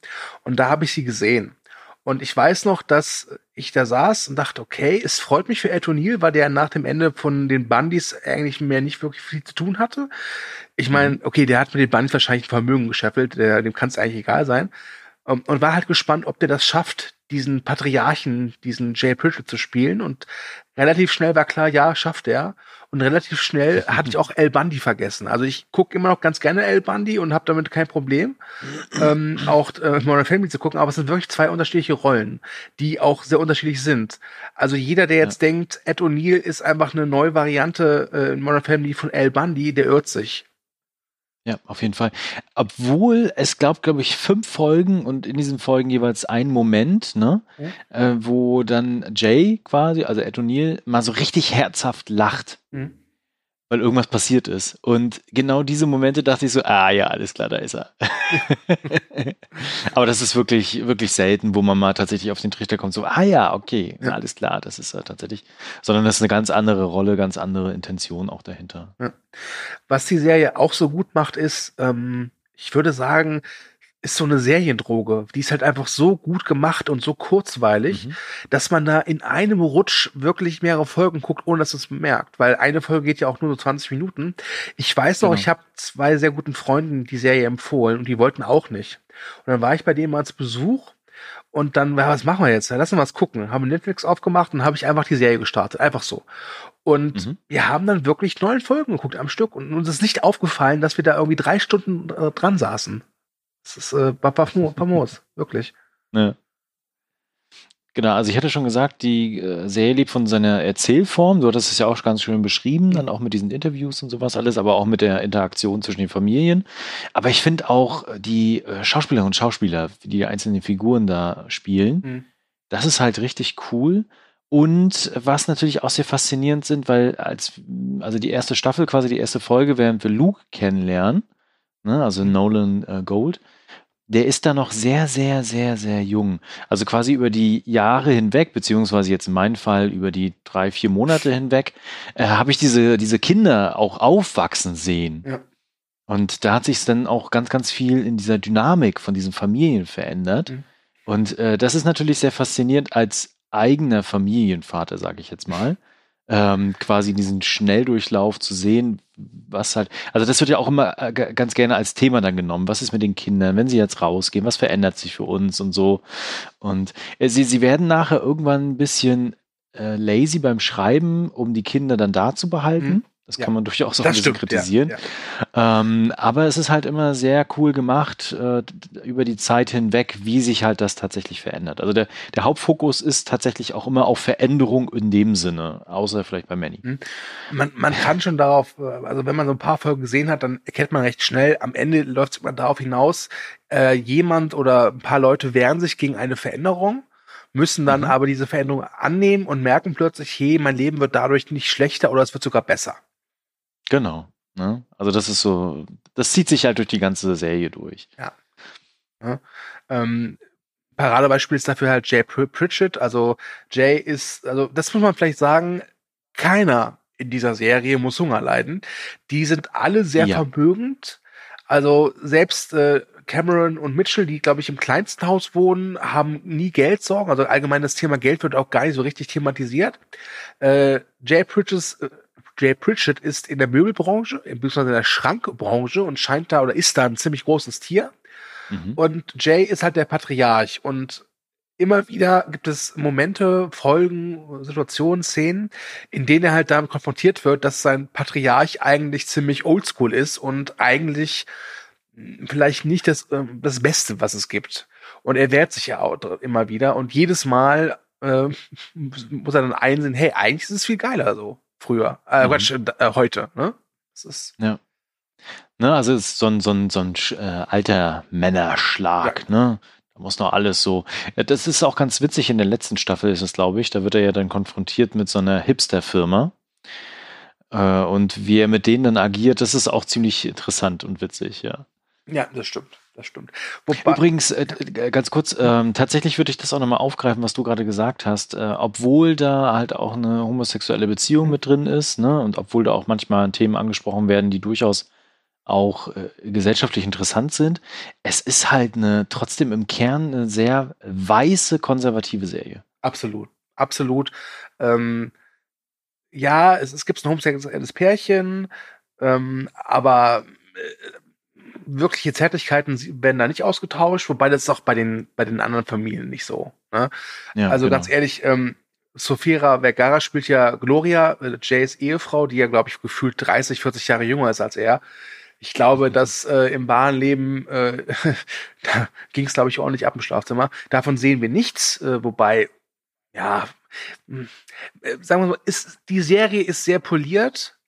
Und da habe ich sie gesehen. Und ich weiß noch, dass ich da saß und dachte, okay, es freut mich für Ed O'Neill, weil der nach dem Ende von den Bundys eigentlich mehr nicht wirklich viel zu tun hatte. Ich meine, mhm. okay, der hat mit den Bundys wahrscheinlich ein Vermögen gescheffelt, der, dem kann es eigentlich egal sein. Um, und war halt gespannt, ob der das schafft, diesen Patriarchen, diesen Jay Pritchett zu spielen. Und relativ schnell war klar, ja, schafft er und relativ schnell hatte ich auch El Bundy vergessen. Also ich gucke immer noch ganz gerne El Bundy und habe damit kein Problem, ähm, auch äh, Modern Family zu gucken, aber es sind wirklich zwei unterschiedliche Rollen, die auch sehr unterschiedlich sind. Also jeder, der jetzt ja. denkt, Ed O'Neill ist einfach eine neue Variante äh, in Modern Family von El Bundy, der irrt sich. Ja, auf jeden Fall. Obwohl es gab, glaube ich, fünf Folgen und in diesen Folgen jeweils ein Moment, ne, mhm. äh, wo dann Jay quasi, also Ed O'Neill, mal so richtig herzhaft lacht. Mhm weil irgendwas passiert ist. Und genau diese Momente dachte ich so, ah ja, alles klar, da ist er. [LAUGHS] Aber das ist wirklich, wirklich selten, wo man mal tatsächlich auf den Trichter kommt, so, ah ja, okay, ja. alles klar, das ist er tatsächlich. Sondern das ist eine ganz andere Rolle, ganz andere Intention auch dahinter. Ja. Was die Serie auch so gut macht, ist, ähm, ich würde sagen, ist so eine Seriendroge. Die ist halt einfach so gut gemacht und so kurzweilig, mhm. dass man da in einem Rutsch wirklich mehrere Folgen guckt, ohne dass es merkt. Weil eine Folge geht ja auch nur so 20 Minuten. Ich weiß noch, genau. ich habe zwei sehr guten Freunden die Serie empfohlen und die wollten auch nicht. Und dann war ich bei denen mal als Besuch und dann, was machen wir jetzt? Lass uns was gucken. Haben Netflix aufgemacht und habe ich einfach die Serie gestartet. Einfach so. Und mhm. wir haben dann wirklich neun Folgen geguckt am Stück und uns ist nicht aufgefallen, dass wir da irgendwie drei Stunden äh, dran saßen. Das ist äh, famos, [LAUGHS] wirklich. Ja. Genau, also ich hatte schon gesagt, die äh, Serie lebt von seiner Erzählform. Du hattest es ja auch ganz schön beschrieben, dann auch mit diesen Interviews und sowas alles, aber auch mit der Interaktion zwischen den Familien. Aber ich finde auch äh, die äh, Schauspielerinnen und Schauspieler, die die einzelnen Figuren da spielen, mhm. das ist halt richtig cool. Und was natürlich auch sehr faszinierend sind, weil als, also die erste Staffel, quasi die erste Folge, während wir Luke kennenlernen, ne, also Nolan äh, Gold, der ist da noch sehr, sehr, sehr, sehr jung. Also quasi über die Jahre hinweg, beziehungsweise jetzt in meinem Fall über die drei, vier Monate hinweg, äh, habe ich diese, diese Kinder auch aufwachsen sehen. Ja. Und da hat sich dann auch ganz, ganz viel in dieser Dynamik von diesen Familien verändert. Mhm. Und äh, das ist natürlich sehr faszinierend als eigener Familienvater, sage ich jetzt mal ähm, quasi diesen Schnelldurchlauf zu sehen, was halt, also das wird ja auch immer äh, ganz gerne als Thema dann genommen. Was ist mit den Kindern, wenn sie jetzt rausgehen? Was verändert sich für uns und so? Und äh, sie, sie werden nachher irgendwann ein bisschen äh, lazy beim Schreiben, um die Kinder dann da zu behalten. Mhm. Das ja. kann man [LAUGHS] durchaus auch ein bisschen kritisieren. Ja, ja. Ähm, aber es ist halt immer sehr cool gemacht äh, über die Zeit hinweg, wie sich halt das tatsächlich verändert. Also der, der Hauptfokus ist tatsächlich auch immer auf Veränderung in dem Sinne, außer vielleicht bei Manny. Mhm. Man, man kann schon darauf, äh, also wenn man so ein paar Folgen gesehen hat, dann erkennt man recht schnell, am Ende läuft es immer darauf hinaus, äh, jemand oder ein paar Leute wehren sich gegen eine Veränderung müssen dann mhm. aber diese Veränderung annehmen und merken plötzlich, hey, mein Leben wird dadurch nicht schlechter oder es wird sogar besser. Genau. Ne? Also das ist so, das zieht sich halt durch die ganze Serie durch. Ja. ja. Ähm, Paradebeispiel ist dafür halt Jay Pritchett. Also Jay ist, also das muss man vielleicht sagen, keiner in dieser Serie muss Hunger leiden. Die sind alle sehr ja. vermögend. Also selbst äh, Cameron und Mitchell, die, glaube ich, im kleinsten Haus wohnen, haben nie Geldsorgen. Also allgemein das Thema Geld wird auch gar nicht so richtig thematisiert. Äh, Jay Pritchett, äh, Jay Pritchett ist in der Möbelbranche, beziehungsweise in der Schrankbranche und scheint da oder ist da ein ziemlich großes Tier. Mhm. Und Jay ist halt der Patriarch und immer wieder gibt es Momente, Folgen, Situationen, Szenen, in denen er halt damit konfrontiert wird, dass sein Patriarch eigentlich ziemlich oldschool ist und eigentlich vielleicht nicht das, äh, das Beste, was es gibt. Und er wehrt sich ja auch immer wieder und jedes Mal äh, [LAUGHS] muss er dann einsehen, hey, eigentlich ist es viel geiler so früher. Äh, mhm. Quatsch, äh, heute, ne? Das ist. Ja. Ne, also es ist so ein, so ein, so ein äh, alter Männerschlag, ja. ne? Da muss noch alles so. Ja, das ist auch ganz witzig in der letzten Staffel, ist es, glaube ich. Da wird er ja dann konfrontiert mit so einer Hipster-Firma. Äh, und wie er mit denen dann agiert, das ist auch ziemlich interessant und witzig, ja. Ja, das stimmt das stimmt. Wobei, Übrigens, äh, ganz kurz, ähm, tatsächlich würde ich das auch nochmal aufgreifen, was du gerade gesagt hast. Äh, obwohl da halt auch eine homosexuelle Beziehung mit drin ist, ne, und obwohl da auch manchmal Themen angesprochen werden, die durchaus auch äh, gesellschaftlich interessant sind, es ist halt eine trotzdem im Kern eine sehr weiße, konservative Serie. Absolut, absolut. Ähm, ja, es, es gibt ein homosexuelles Pärchen, ähm, aber äh, wirkliche Zärtlichkeiten werden da nicht ausgetauscht, wobei das ist auch bei den, bei den anderen Familien nicht so. Ne? Ja, also genau. ganz ehrlich, ähm, Sofira Vergara spielt ja Gloria, äh, Jays Ehefrau, die ja, glaube ich, gefühlt 30, 40 Jahre jünger ist als er. Ich glaube, dass äh, im wahren Leben, äh, [LAUGHS] da ging es, glaube ich, ordentlich ab im Schlafzimmer. Davon sehen wir nichts, äh, wobei, ja, hm, äh, sagen wir mal, ist, die Serie ist sehr poliert,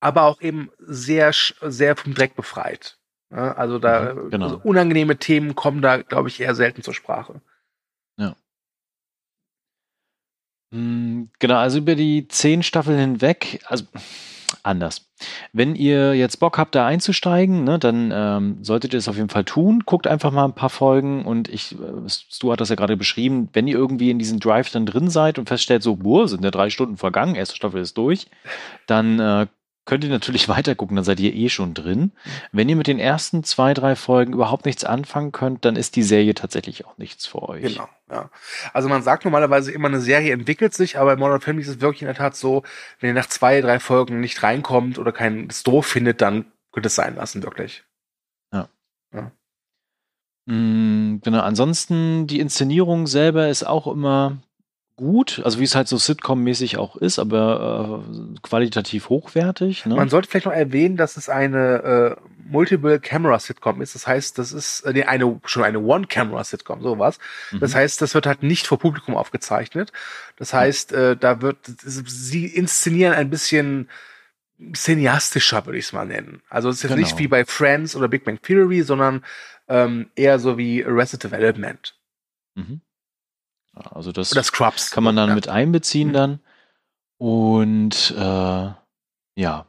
aber auch eben sehr, sehr vom Dreck befreit. Also da mhm, genau. also unangenehme Themen kommen da, glaube ich, eher selten zur Sprache. Ja. Hm, genau, also über die zehn Staffeln hinweg, also anders. Wenn ihr jetzt Bock habt, da einzusteigen, ne, dann ähm, solltet ihr es auf jeden Fall tun. Guckt einfach mal ein paar Folgen und ich, äh, Stu hat das ja gerade beschrieben, wenn ihr irgendwie in diesem Drive dann drin seid und feststellt, so, boah, sind ja drei Stunden vergangen, erste Staffel ist durch, dann äh, könnt ihr natürlich [LAUGHS] weiter gucken, dann seid ihr eh schon drin. Wenn ihr mit den ersten zwei, drei Folgen überhaupt nichts anfangen könnt, dann ist die Serie tatsächlich auch nichts für euch. Genau, ja. Also man sagt normalerweise immer, eine Serie entwickelt sich, aber in Modern Family ist es wirklich in der Tat so, wenn ihr nach zwei, drei Folgen nicht reinkommt oder kein doof findet, dann könnt es sein lassen, wirklich. Ja. ja. Mhm, genau, ansonsten die Inszenierung selber ist auch immer gut, also wie es halt so Sitcom-mäßig auch ist, aber äh, qualitativ hochwertig. Ne? Man sollte vielleicht noch erwähnen, dass es eine äh, Multiple-Camera-Sitcom ist. Das heißt, das ist äh, eine, schon eine One-Camera-Sitcom, sowas. Mhm. Das heißt, das wird halt nicht vor Publikum aufgezeichnet. Das heißt, äh, da wird, sie inszenieren ein bisschen cineastischer, würde ich es mal nennen. Also es ist genau. nicht wie bei Friends oder Big Bang Theory, sondern ähm, eher so wie Arrested Development. Mhm. Also das, kann man dann ja. mit einbeziehen mhm. dann. Und äh, ja,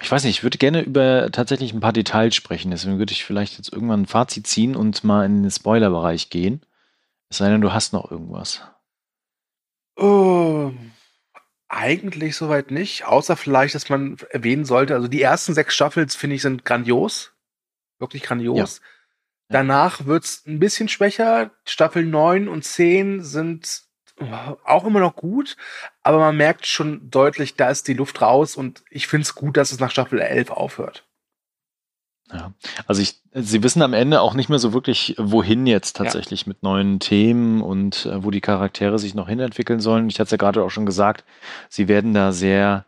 ich weiß nicht, ich würde gerne über tatsächlich ein paar Details sprechen. Deswegen würde ich vielleicht jetzt irgendwann ein Fazit ziehen und mal in den Spoilerbereich gehen. Es sei denn, du hast noch irgendwas. Oh, eigentlich soweit nicht. Außer vielleicht, dass man erwähnen sollte, also die ersten sechs Staffeln, finde ich, sind grandios. Wirklich grandios. Ja. Danach wird's ein bisschen schwächer. Staffel 9 und 10 sind auch immer noch gut, aber man merkt schon deutlich, da ist die Luft raus und ich finde es gut, dass es nach Staffel 11 aufhört. Ja, also ich, sie wissen am Ende auch nicht mehr so wirklich, wohin jetzt tatsächlich ja. mit neuen Themen und äh, wo die Charaktere sich noch hinentwickeln sollen. Ich hatte es ja gerade auch schon gesagt, sie werden da sehr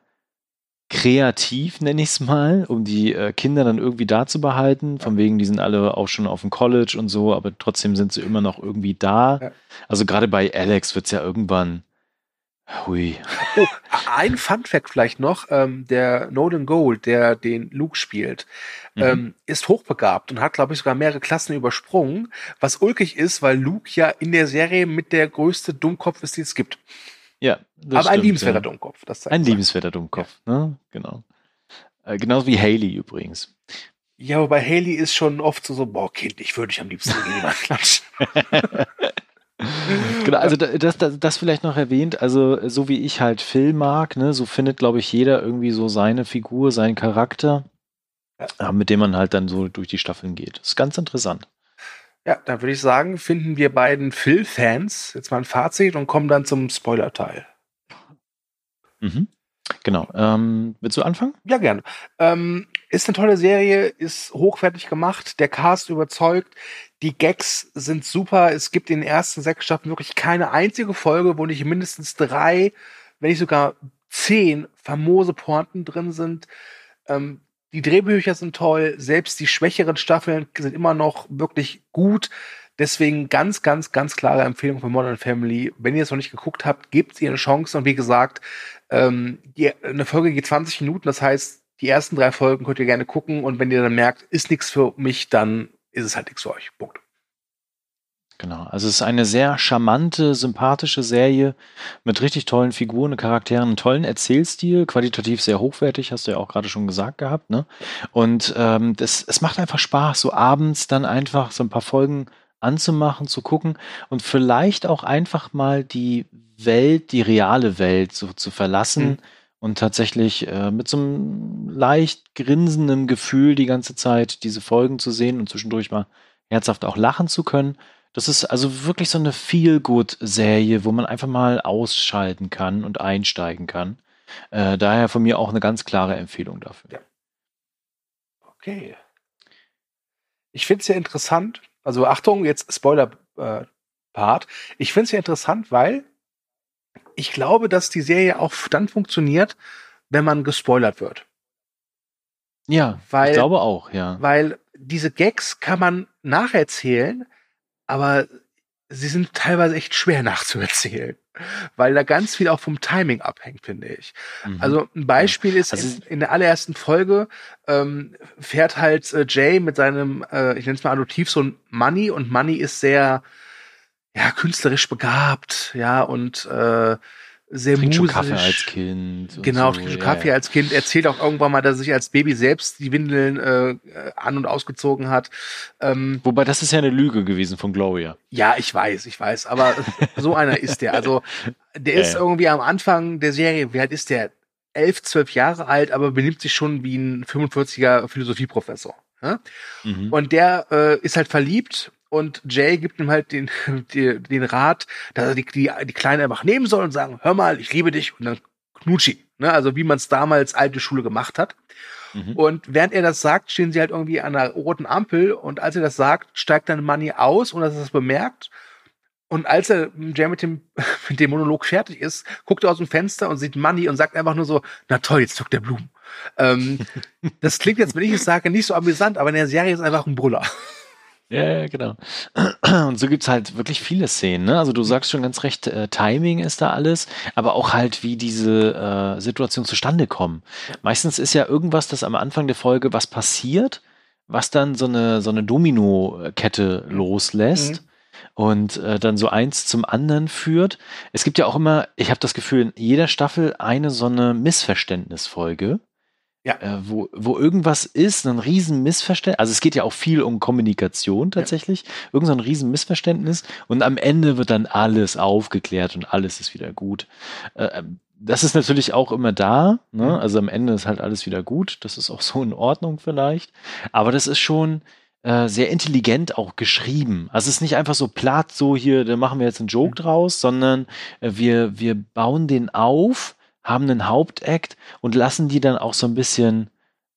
kreativ, nenne ich es mal, um die äh, Kinder dann irgendwie da zu behalten. Von wegen, die sind alle auch schon auf dem College und so, aber trotzdem sind sie immer noch irgendwie da. Ja. Also gerade bei Alex wird es ja irgendwann. Hui. Oh, ein Fun Fact vielleicht noch, ähm, der Nolan Gold, der den Luke spielt, mhm. ähm, ist hochbegabt und hat, glaube ich, sogar mehrere Klassen übersprungen, was ulkig ist, weil Luke ja in der Serie mit der größte Dummkopf ist, die es gibt. Ja. Aber stimmt, ein liebenswerter ja. Dummkopf. Das ein liebenswerter Dummkopf, ja. ne? Genau. Äh, genauso wie Haley übrigens. Ja, aber bei Haley ist schon oft so, so boah, Kind, ich würde dich am liebsten gegen jemand [LAUGHS] klatschen. [LAUGHS] genau, also das, das, das vielleicht noch erwähnt, also so wie ich halt Film mag, ne, so findet, glaube ich, jeder irgendwie so seine Figur, seinen Charakter, ja. mit dem man halt dann so durch die Staffeln geht. Das ist ganz interessant. Ja, dann würde ich sagen, finden wir beiden Phil-Fans jetzt mal ein Fazit und kommen dann zum Spoiler-Teil. Mhm. Genau. Ähm, willst du anfangen? Ja, gerne. Ähm, ist eine tolle Serie, ist hochwertig gemacht, der Cast überzeugt, die Gags sind super. Es gibt in den ersten sechs Staffeln wirklich keine einzige Folge, wo nicht mindestens drei, wenn nicht sogar zehn famose Pointen drin sind. Ähm, die Drehbücher sind toll, selbst die schwächeren Staffeln sind immer noch wirklich gut. Deswegen ganz, ganz, ganz klare Empfehlung für Modern Family. Wenn ihr es noch nicht geguckt habt, gebt ihr eine Chance. Und wie gesagt, ähm, die, eine Folge geht 20 Minuten. Das heißt, die ersten drei Folgen könnt ihr gerne gucken. Und wenn ihr dann merkt, ist nichts für mich, dann ist es halt nichts für euch. Punkt. Genau, also es ist eine sehr charmante, sympathische Serie mit richtig tollen Figuren, Charakteren, einen tollen Erzählstil, qualitativ sehr hochwertig, hast du ja auch gerade schon gesagt gehabt, ne? Und ähm, das, es macht einfach Spaß, so abends dann einfach so ein paar Folgen anzumachen, zu gucken und vielleicht auch einfach mal die Welt, die reale Welt so zu verlassen mhm. und tatsächlich äh, mit so einem leicht grinsenden Gefühl die ganze Zeit diese Folgen zu sehen und zwischendurch mal herzhaft auch lachen zu können. Das ist also wirklich so eine Feel-Good-Serie, wo man einfach mal ausschalten kann und einsteigen kann. Äh, daher von mir auch eine ganz klare Empfehlung dafür. Ja. Okay. Ich finde es ja interessant, also Achtung, jetzt Spoiler-Part. Äh, ich finde es ja interessant, weil ich glaube, dass die Serie auch dann funktioniert, wenn man gespoilert wird. Ja, weil, ich glaube auch, ja. Weil diese Gags kann man nacherzählen, aber sie sind teilweise echt schwer nachzuerzählen, weil da ganz viel auch vom Timing abhängt, finde ich. Mhm. Also ein Beispiel ist, also in, in, der allerersten Folge ähm, fährt halt äh, Jay mit seinem, äh, ich nenne es mal Adoptivsohn Money und Money ist sehr ja künstlerisch begabt, ja und äh, sehr trinkt musisch. Schon Kaffee als Kind. Genau, so. trinkt schon Kaffee ja. als Kind. Erzählt auch irgendwann mal, dass er sich als Baby selbst die Windeln äh, an- und ausgezogen hat. Ähm, Wobei, das ist ja eine Lüge gewesen von Gloria. Ja, ich weiß, ich weiß. Aber [LAUGHS] so einer ist der. Also, der ist ja. irgendwie am Anfang der Serie, wie alt ist der? Elf, zwölf Jahre alt, aber benimmt sich schon wie ein 45er Philosophieprofessor. Ja? Mhm. Und der äh, ist halt verliebt und Jay gibt ihm halt den, [LAUGHS] den, den Rat, dass er die, die, die Kleine einfach nehmen soll und sagen, hör mal, ich liebe dich und dann knutschi. Ne? Also wie man es damals alte Schule gemacht hat. Mhm. Und während er das sagt, stehen sie halt irgendwie an einer roten Ampel und als er das sagt, steigt dann Money aus und dass er das bemerkt Und als er Jay mit dem, [LAUGHS] mit dem Monolog fertig ist, guckt er aus dem Fenster und sieht Money und sagt einfach nur so, na toll, jetzt zuckt der Blumen. Ähm, [LAUGHS] das klingt jetzt, wenn ich es sage, nicht so amüsant, aber in der Serie ist einfach ein Brüller. Ja, genau. [CLEARS THROAT] Und so gibt's halt wirklich viele Szenen. Ne? Also du sagst schon ganz recht, äh, Timing ist da alles, aber auch halt, wie diese äh, Situation zustande kommen. Meistens ist ja irgendwas, das am Anfang der Folge was passiert, was dann so eine, so eine Domino-Kette loslässt. Mhm und äh, dann so eins zum anderen führt. Es gibt ja auch immer, ich habe das Gefühl, in jeder Staffel eine so eine Missverständnisfolge. Ja. Äh, wo, wo irgendwas ist, ein riesen Missverständnis. Also es geht ja auch viel um Kommunikation tatsächlich. Ja. Irgend so ein riesen Missverständnis. Und am Ende wird dann alles aufgeklärt und alles ist wieder gut. Äh, ähm, das ist natürlich auch immer da. Ne? Also am Ende ist halt alles wieder gut. Das ist auch so in Ordnung vielleicht. Aber das ist schon, äh, sehr intelligent auch geschrieben. Also es ist nicht einfach so platt, so hier, da machen wir jetzt einen Joke draus, sondern äh, wir, wir bauen den auf, haben einen Hauptakt und lassen die dann auch so ein bisschen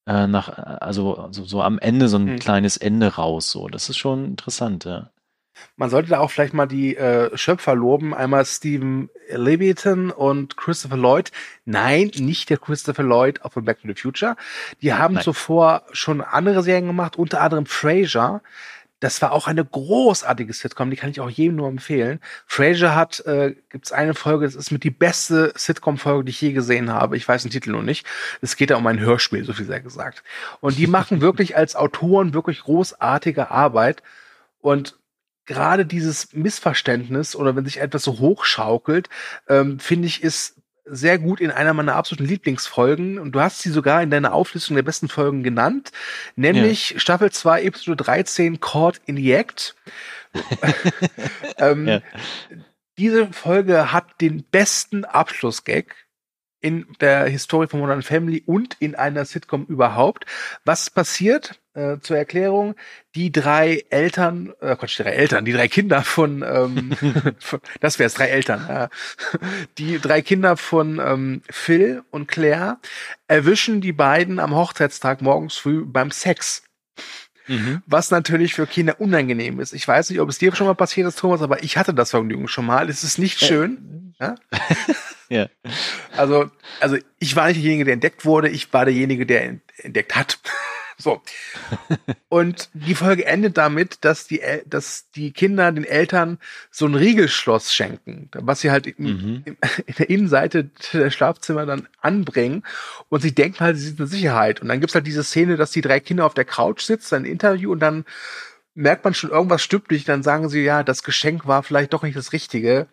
äh, nach, also, also so am Ende so ein mhm. kleines Ende raus. So, das ist schon interessant, ja. Man sollte da auch vielleicht mal die äh, Schöpfer loben. Einmal Stephen Leviton und Christopher Lloyd. Nein, nicht der Christopher Lloyd von Back to the Future. Die haben Nein. zuvor schon andere Serien gemacht, unter anderem Frasier. Das war auch eine großartige Sitcom, die kann ich auch jedem nur empfehlen. Frasier hat, äh, gibt es eine Folge, das ist mit die beste Sitcom-Folge, die ich je gesehen habe. Ich weiß den Titel noch nicht. Es geht da um ein Hörspiel, so viel sehr gesagt. Und die machen [LAUGHS] wirklich als Autoren wirklich großartige Arbeit. Und gerade dieses Missverständnis oder wenn sich etwas so hochschaukelt, ähm, finde ich, ist sehr gut in einer meiner absoluten Lieblingsfolgen. Und du hast sie sogar in deiner Auflistung der besten Folgen genannt, nämlich ja. Staffel 2, Episode 13, Caught in the Act. [LAUGHS] ähm, ja. Diese Folge hat den besten Abschlussgag in der Historie von Modern Family und in einer Sitcom überhaupt. Was passiert? Äh, zur Erklärung, die drei Eltern, äh Quatsch, die drei Eltern, die drei Kinder von, ähm, [LAUGHS] von das wäre es, drei Eltern, äh, die drei Kinder von ähm, Phil und Claire erwischen die beiden am Hochzeitstag morgens früh beim Sex. Mhm. Was natürlich für Kinder unangenehm ist. Ich weiß nicht, ob es dir schon mal passiert ist, Thomas, aber ich hatte das Vergnügen schon mal. Es ist nicht äh, schön. Äh. Ja? [LAUGHS] ja. Also, also ich war nicht derjenige, der entdeckt wurde, ich war derjenige, der entdeckt hat. So. Und die Folge endet damit, dass die, dass die Kinder den Eltern so ein Riegelschloss schenken, was sie halt in, mhm. [LAUGHS] in der Innenseite der Schlafzimmer dann anbringen. Und sie denken halt, sie sind in Sicherheit. Und dann gibt's halt diese Szene, dass die drei Kinder auf der Couch sitzen, ein Interview und dann merkt man schon, irgendwas stimmt nicht. Dann sagen sie, ja, das Geschenk war vielleicht doch nicht das Richtige.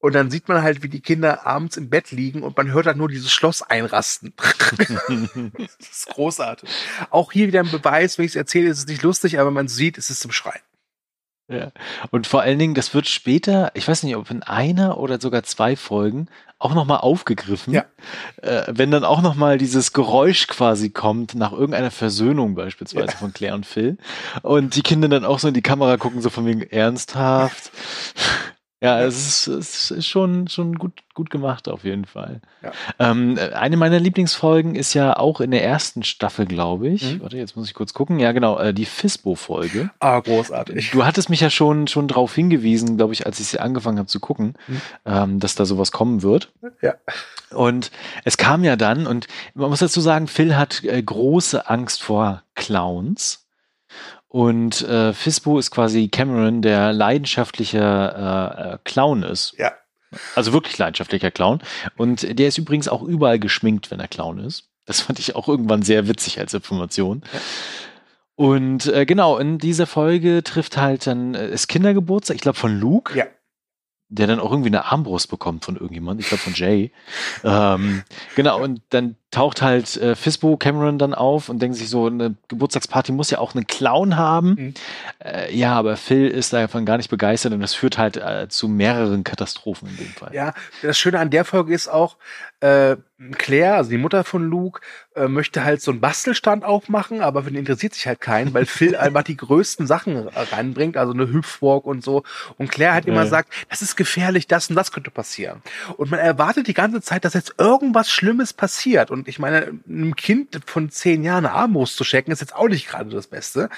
Und dann sieht man halt, wie die Kinder abends im Bett liegen und man hört halt nur dieses Schloss einrasten. [LAUGHS] das ist großartig. Auch hier wieder ein Beweis, wenn ich es erzähle, ist es nicht lustig, aber man sieht, es ist zum Schreien. Ja. Und vor allen Dingen, das wird später, ich weiß nicht, ob in einer oder sogar zwei Folgen auch nochmal aufgegriffen. Ja. Äh, wenn dann auch nochmal dieses Geräusch quasi kommt nach irgendeiner Versöhnung beispielsweise ja. von Claire und Phil. Und die Kinder dann auch so in die Kamera gucken, so von wegen ernsthaft. Ja, es ist, es ist schon, schon gut, gut gemacht auf jeden Fall. Ja. Ähm, eine meiner Lieblingsfolgen ist ja auch in der ersten Staffel, glaube ich. Mhm. Warte, jetzt muss ich kurz gucken. Ja, genau, äh, die Fisbo-Folge. Ah, großartig. Du hattest mich ja schon, schon darauf hingewiesen, glaube ich, als ich sie angefangen habe zu gucken, mhm. ähm, dass da sowas kommen wird. Ja. Und es kam ja dann, und man muss dazu sagen, Phil hat äh, große Angst vor Clowns. Und äh, Fisbo ist quasi Cameron, der leidenschaftlicher äh, Clown ist. Ja. Also wirklich leidenschaftlicher Clown. Und der ist übrigens auch überall geschminkt, wenn er Clown ist. Das fand ich auch irgendwann sehr witzig als Information. Ja. Und äh, genau, in dieser Folge trifft halt dann äh, ist Kindergeburtstag, ich glaube von Luke. Ja der dann auch irgendwie eine Armbrust bekommt von irgendjemand, ich glaube von Jay. ähm, genau, und dann taucht halt äh, Fisbo Cameron dann auf und denkt sich so, eine Geburtstagsparty muss ja auch einen Clown haben. Mhm. Äh, ja, aber Phil ist davon gar nicht begeistert und das führt halt äh, zu mehreren Katastrophen in dem Fall. Ja, das Schöne an der Folge ist auch, äh, Claire, also die Mutter von Luke, äh, möchte halt so einen Bastelstand aufmachen, aber für den interessiert sich halt keinen, weil Phil [LAUGHS] einfach die größten Sachen reinbringt, also eine Hüpfwalk und so. Und Claire hat immer ja. sagt, das ist gefährlich, das und das könnte passieren. Und man erwartet die ganze Zeit, dass jetzt irgendwas Schlimmes passiert. Und ich meine, einem Kind von zehn Jahren eine Armbrust zu schenken, ist jetzt auch nicht gerade das Beste.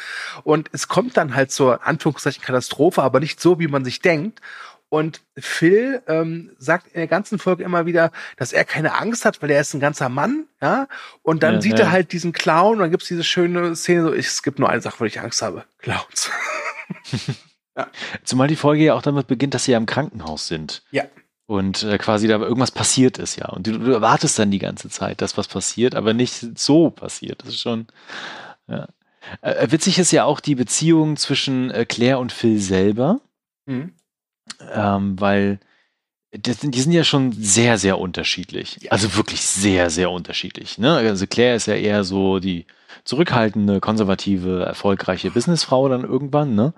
Und es kommt dann halt zur Anführungszeichen Katastrophe, aber nicht so, wie man sich denkt. Und Phil ähm, sagt in der ganzen Folge immer wieder, dass er keine Angst hat, weil er ist ein ganzer Mann, ja. Und dann Ja, sieht ja. er halt diesen Clown und dann gibt's diese schöne Szene, so, ich, es gibt nur eine Sache, wo ich Angst habe. [LAUGHS] Clowns. [LAUGHS] Zumal die Folge ja auch damit beginnt, dass sie ja im Krankenhaus sind. Ja. Und äh, quasi da irgendwas passiert ist, ja. Und du, du erwartest dann die ganze Zeit, dass was passiert, aber nicht so passiert. Das ist schon. Ja. Äh, witzig ist ja auch die Beziehung zwischen äh, Claire und Phil selber, Mhm. ähm, weil das, die sind ja schon sehr, sehr unterschiedlich. Ja. Also wirklich sehr, sehr unterschiedlich. Ne? Also Claire ist ja eher so die zurückhaltende, konservative, erfolgreiche Businessfrau dann irgendwann. Ne?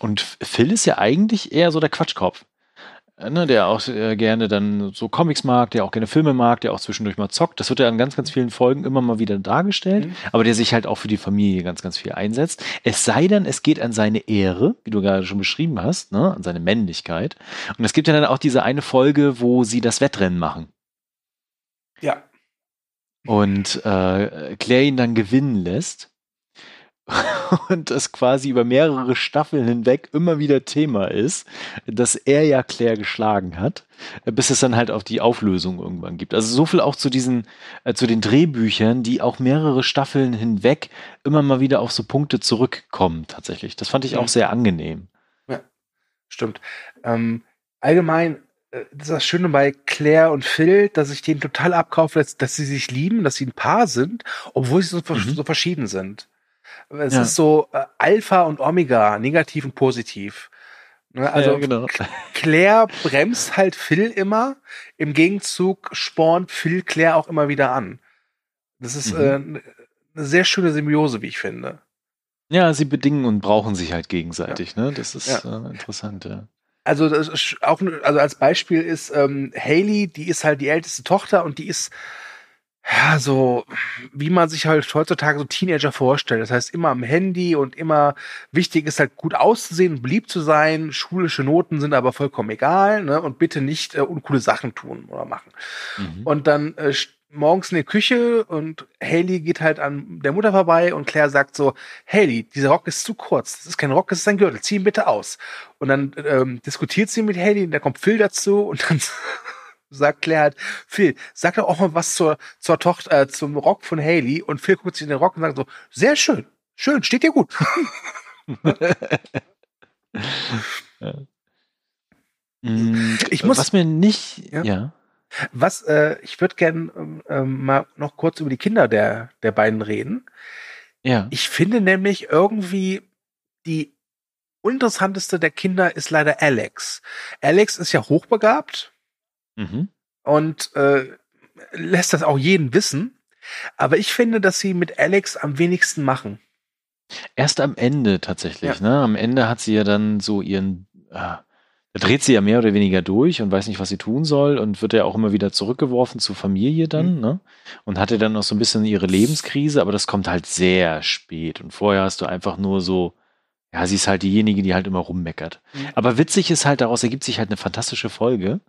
Und Phil ist ja eigentlich eher so der Quatschkopf. Äh, Ne, der auch äh, gerne dann so Comics mag, der auch gerne Filme mag, der auch zwischendurch mal zockt. Das wird ja in ganz, ganz vielen Folgen immer mal wieder dargestellt, Mhm. aber der sich halt auch für die Familie ganz, ganz viel einsetzt. Es sei denn, es geht an seine Ehre, wie du gerade schon beschrieben hast, ne, an seine Männlichkeit. Und es gibt ja dann auch diese eine Folge, wo sie das Wettrennen machen Ja. und äh, Claire ihn dann gewinnen lässt. [LAUGHS] Und das quasi über mehrere Staffeln hinweg immer wieder Thema ist, dass er ja Claire geschlagen hat, bis es dann halt auf die Auflösung irgendwann gibt. Also so viel auch zu diesen, äh, zu den Drehbüchern, die auch mehrere Staffeln hinweg immer mal wieder auf so Punkte zurückkommen tatsächlich. Das fand ich auch sehr angenehm. Stimmt. Ähm, allgemein, äh, das ist das Schöne bei Claire und Phil, dass ich denen total abkaufe, dass, dass sie sich lieben, dass sie ein Paar sind, obwohl sie so, Mhm. so verschieden sind. Es Ja. ist so äh, Alpha und Omega, negativ und positiv. Ne, also ja, genau. Claire bremst halt Phil immer, im Gegenzug spornt Phil Claire auch immer wieder an. Das ist Mhm. äh, eine sehr schöne Symbiose, wie ich finde. Ja, sie bedingen und brauchen sich halt gegenseitig. Ne? Das ist äh, interessant. Ja. Also das ist auch also als Beispiel ist ähm, Haley, die ist halt die älteste Tochter und die ist ja so wie man sich halt heutzutage so Teenager vorstellt. Das heißt immer am Handy und immer wichtig ist halt gut auszusehen, beliebt zu sein. Schulische Noten sind aber vollkommen egal, ne? Und bitte nicht äh, uncoole Sachen tun oder machen. Mhm. Und dann äh, morgens in die Küche und Haley geht halt an der Mutter vorbei und Claire sagt so, Haley, dieser Rock ist zu kurz. Das ist kein Rock, das ist ein Gürtel. Zieh ihn bitte aus. Und dann ähm, diskutiert sie mit Haley und da kommt Phil dazu und dann [LAUGHS] sagt Claire halt, Phil, sag doch auch mal was zur, zur Tochter, äh, zum Rock von Haley. Und Phil guckt sich in den Rock und sagt so, sehr schön, schön, steht dir gut. [LAUGHS] [LAUGHS] Mm, Ich muss- was mir nicht, Ja? ja. Was, äh, ich würde gern ähm, mal noch kurz über die Kinder der, der beiden reden. Ja. Ich finde nämlich irgendwie die uninteressanteste der Kinder ist leider Alex. Alex ist ja hochbegabt Mhm. und äh, lässt das auch jeden wissen. Aber ich finde, dass sie mit Alex am wenigsten machen. Erst am Ende tatsächlich, ne? Am Ende hat sie ja dann so ihren, ah, da dreht sie ja mehr oder weniger durch und weiß nicht, was sie tun soll und wird ja auch immer wieder zurückgeworfen zur Familie dann, Mhm. ne? Und hatte dann noch so ein bisschen ihre Lebenskrise, aber das kommt halt sehr spät. Und vorher hast du einfach nur so, ja, sie ist halt diejenige, die halt immer rummeckert. Mhm. Aber witzig ist halt, daraus ergibt sich halt eine fantastische Folge.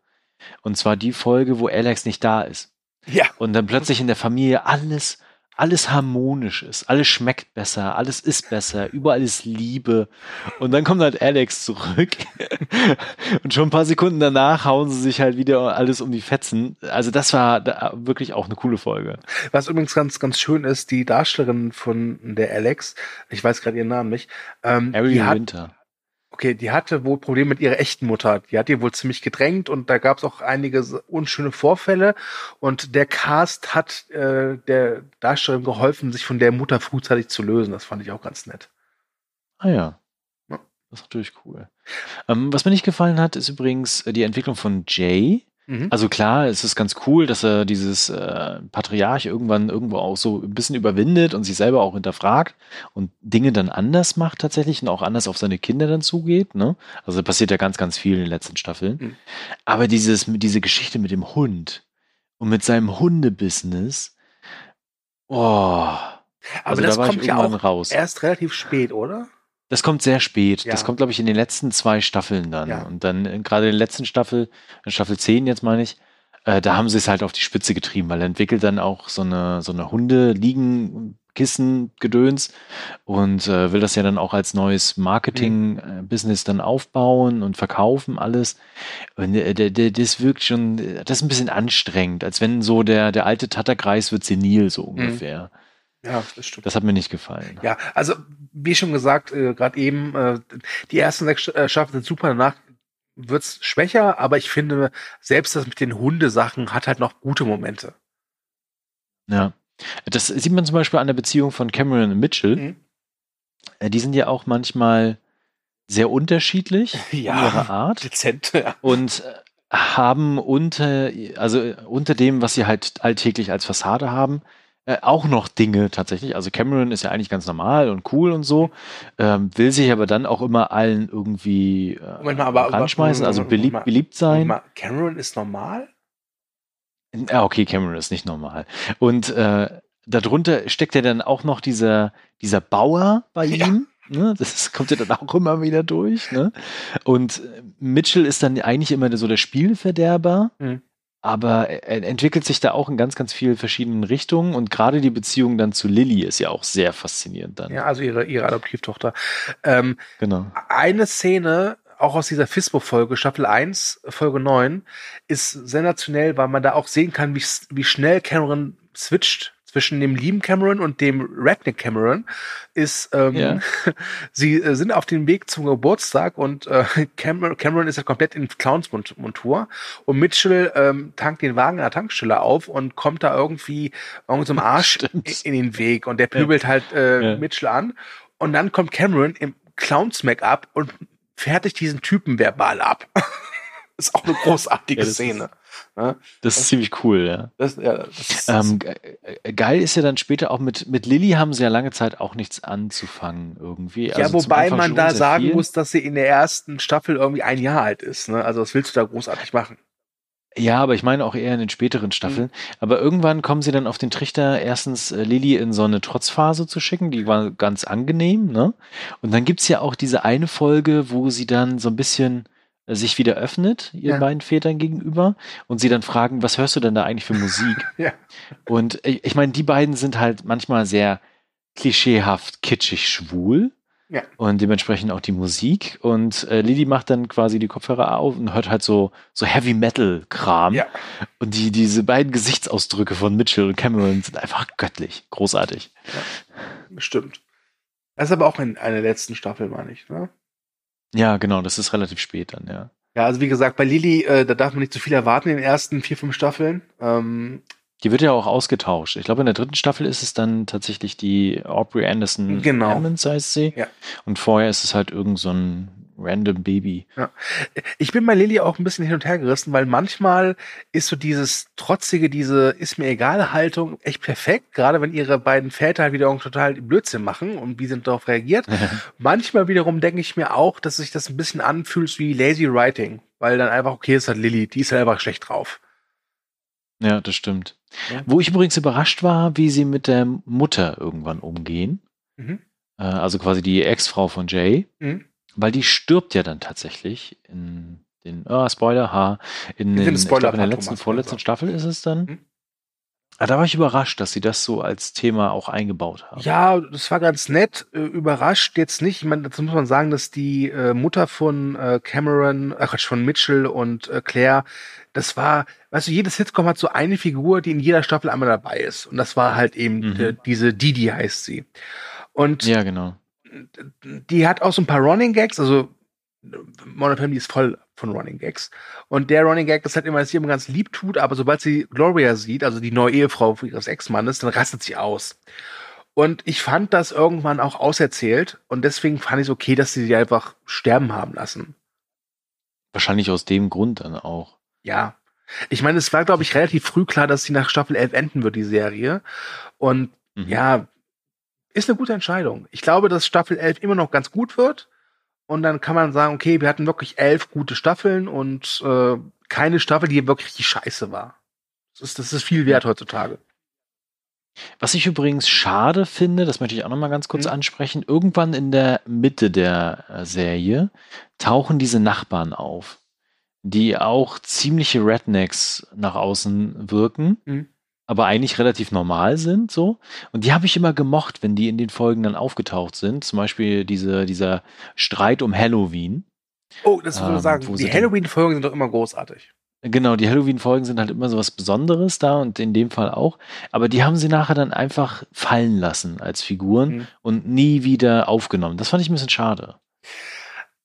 Und zwar die Folge, wo Alex nicht da ist. Ja. Und dann plötzlich in der Familie alles, alles harmonisch ist, alles schmeckt besser, alles ist besser, überall ist Liebe. Und dann kommt halt Alex zurück. [LAUGHS] Und schon ein paar Sekunden danach hauen sie sich halt wieder alles um die Fetzen. Also das war da wirklich auch eine coole Folge. Was übrigens ganz, ganz schön ist, die Darstellerin von der Alex, ich weiß gerade ihren Namen nicht, ähm, die Ariel hat, Winter. Okay, die hatte wohl Probleme mit ihrer echten Mutter. Die hat die wohl ziemlich gedrängt und da gab es auch einige unschöne Vorfälle. Und der Cast hat äh, der Darstellerin geholfen, sich von der Mutter frühzeitig zu lösen. Das fand ich auch ganz nett. Ah ja. Ja. Das ist natürlich cool. Ähm, was mir nicht gefallen hat, ist übrigens äh, die Entwicklung von Jay. Mhm. Also klar, es ist ganz cool, dass er dieses äh, Patriarch irgendwann irgendwo auch so ein bisschen überwindet und sich selber auch hinterfragt und Dinge dann anders macht tatsächlich und auch anders auf seine Kinder dann zugeht. Ne? Also da passiert ja ganz, ganz viel in den letzten Staffeln. Mhm. Aber dieses, diese Geschichte mit dem Hund und mit seinem Hundebusiness, oh, Aber also das da war ich kommt ja auch raus. erst relativ spät, oder? Das kommt sehr spät. Ja. Das kommt, glaube ich, in den letzten zwei Staffeln dann. Ja. Und dann äh, gerade in der letzten Staffel, in Staffel 10 jetzt meine ich, äh, da haben sie es halt auf die Spitze getrieben, weil er entwickelt dann auch so eine, so eine Hunde-Liegen, Kissen, Gedöns und äh, will das ja dann auch als neues Marketing-Business dann aufbauen und verkaufen, alles. Und äh, das wirkt schon, das ist ein bisschen anstrengend, als wenn so der, der alte Tatterkreis wird senil, so ungefähr. Ja, das stimmt. Das hat mir nicht gefallen. Ja, also wie schon gesagt, äh, gerade eben, äh, die ersten sechs äh, Staffeln sind super, danach wird's schwächer, aber ich finde, selbst das mit den Hundesachen hat halt noch gute Momente. Ja. Das sieht man zum Beispiel an der Beziehung von Cameron und Mitchell. Mhm. Äh, Die sind ja auch manchmal sehr unterschiedlich [LAUGHS] in ihrer Art dezent, ja. und äh, haben unter, also unter dem, was sie halt alltäglich als Fassade haben, äh, auch noch Dinge tatsächlich. Also Cameron ist ja eigentlich ganz normal und cool und so, ähm, will sich aber dann auch immer allen irgendwie äh, Moment mal, aber- ranschmeißen, aber- also beliebt, mal. beliebt sein. Mal, Cameron ist normal? Ja, okay, Cameron ist nicht normal. Und äh, darunter steckt ja dann auch noch dieser, dieser Bauer bei Ja. ihm. Ne? Das kommt ja dann auch immer wieder durch. Ne? Und äh, Mitchell ist dann eigentlich immer so der Spielverderber. Mhm. Aber er entwickelt sich da auch in ganz, ganz vielen verschiedenen Richtungen. Und gerade die Beziehung dann zu Lilly ist ja auch sehr faszinierend dann. Ja, also ihre, ihre Adoptivtochter. Ähm, Genau. eine Szene, auch aus dieser FISBO-Folge, Staffel 1, Folge 9, ist sensationell, weil man da auch sehen kann, wie, wie schnell Cameron switcht zwischen dem lieben Cameron und dem Redneck Cameron ist, ähm, Ja. [LAUGHS] sie äh, sind auf dem Weg zum Geburtstag und äh, [LAUGHS] Cameron, Cameron ist ja komplett in Clowns-Montur und Mitchell ähm, tankt den Wagen an der Tankstelle auf und kommt da irgendwie irgendeinem [LAUGHS] Arsch Stimmt. in den Weg und der pöbelt halt äh, Ja. Mitchell an und dann kommt Cameron im Clowns-Make-up und fertigt diesen Typen verbal ab. Ist auch eine großartige [LAUGHS] Ja, das Szene. Ne? Das ist ziemlich cool, ja. Das, ja, das ist, Ähm, äh, geil ist ja dann später auch mit, mit Lilly haben sie ja lange Zeit auch nichts anzufangen irgendwie. ja, Also wobei man da sagen viel. muss, dass sie in der ersten Staffel irgendwie ein Jahr alt ist. Ne? Also was willst du da großartig machen? Ja, aber ich meine auch eher in den späteren Staffeln. Aber irgendwann kommen sie dann auf den Trichter, erstens äh, Lilly in so eine Trotzphase zu schicken, die war ganz angenehm, ne? Und dann gibt's ja auch diese eine Folge, wo sie dann so ein bisschen äh, sich wieder öffnet, ihren Ja. beiden Vätern gegenüber, und sie dann fragen, was hörst du denn da eigentlich für Musik? [LAUGHS] Ja. Und äh, ich meine, die beiden sind halt manchmal sehr klischeehaft, kitschig, schwul. Ja. Und dementsprechend auch die Musik. Und äh, Lilly macht dann quasi die Kopfhörer auf und hört halt so, so Heavy Metal Kram. Ja. Und die, diese beiden Gesichtsausdrücke von Mitchell und Cameron sind einfach göttlich. Großartig. Bestimmt. Das ist aber auch in einer letzten Staffel, meine ich. Ne? Ja, genau, das ist relativ spät dann, ja. Ja, also wie gesagt, bei Lilly, äh, da darf man nicht zu viel erwarten in den ersten vier, fünf Staffeln. Ähm, Die wird ja auch ausgetauscht. Ich glaube, in der dritten Staffel ist es dann tatsächlich die Aubrey Anderson Genau. Hammonds, heißt sie. Ja. Und vorher ist es halt irgend so ein random Baby. Ich bin bei Lilly auch ein bisschen hin und her gerissen, weil manchmal ist so dieses trotzige, diese ist mir egal Haltung echt perfekt, gerade wenn ihre beiden Väter halt wieder irgendwie total Blödsinn machen und wie sie darauf reagiert. manchmal wiederum denke ich mir auch, dass sich das ein bisschen anfühlt wie lazy writing, weil dann einfach okay ist halt Lilly, die ist halt einfach schlecht drauf. Ja, das stimmt. Ja. Wo ich übrigens überrascht war, wie sie mit der Mutter irgendwann umgehen. Mhm. Äh, also quasi die Ex-Frau von Jay. Mhm. Weil die stirbt ja dann tatsächlich in den, ah, Spoiler, ha, in, den, ich glaub, in der letzten, Thomas, vorletzten. Staffel ist es dann. Mhm. Ah, da war ich überrascht, dass sie das so als Thema auch eingebaut haben. Ja, das war ganz nett. Äh, überrascht jetzt nicht. Ich meine, dazu muss man sagen, dass die äh, Mutter von äh, Cameron, äh, Quatsch, von Mitchell und äh, Claire, das war, weißt du, jedes Sitcom hat so eine Figur, die in jeder Staffel einmal dabei ist. Und das war halt eben Mhm. äh, diese Didi heißt sie. Und Ja, genau. Die hat auch so ein paar Running Gags, also Modern Family ist voll von Running Gags. Und der Running Gag ist halt immer, dass sie immer ganz lieb tut, aber sobald sie Gloria sieht, also die neue Ehefrau ihres Ex-Mannes, dann rastet sie aus. Und ich fand das irgendwann auch auserzählt und deswegen fand ich es okay, dass sie sie einfach sterben haben lassen. Wahrscheinlich aus dem Grund dann auch. Ja. Ich meine, es war, glaube ich, relativ früh klar, dass sie nach Staffel 11 enden wird, die Serie. Und Mhm. ja, ist eine gute Entscheidung. Ich glaube, dass Staffel 11 immer noch ganz gut wird. Und dann kann man sagen, okay, wir hatten wirklich elf gute Staffeln und äh, keine Staffel, die wirklich richtig scheiße war. Das ist, das ist viel wert heutzutage. Was ich übrigens schade finde, das möchte ich auch noch mal ganz kurz Mhm. ansprechen, irgendwann in der Mitte der äh, Serie tauchen diese Nachbarn auf, die auch ziemliche Rednecks nach außen wirken. Mhm. Aber eigentlich relativ normal sind, so. Und die habe ich immer gemocht, wenn die in den Folgen dann aufgetaucht sind. Zum Beispiel diese, dieser Streit um Halloween. Oh, das würde ich Ähm, sagen. wo Die Halloween-Folgen sind doch immer großartig. Genau, die Halloween-Folgen sind halt immer so was Besonderes da und in dem Fall auch. Aber die haben sie nachher dann einfach fallen lassen als Figuren Mhm. und nie wieder aufgenommen. Das fand ich ein bisschen schade.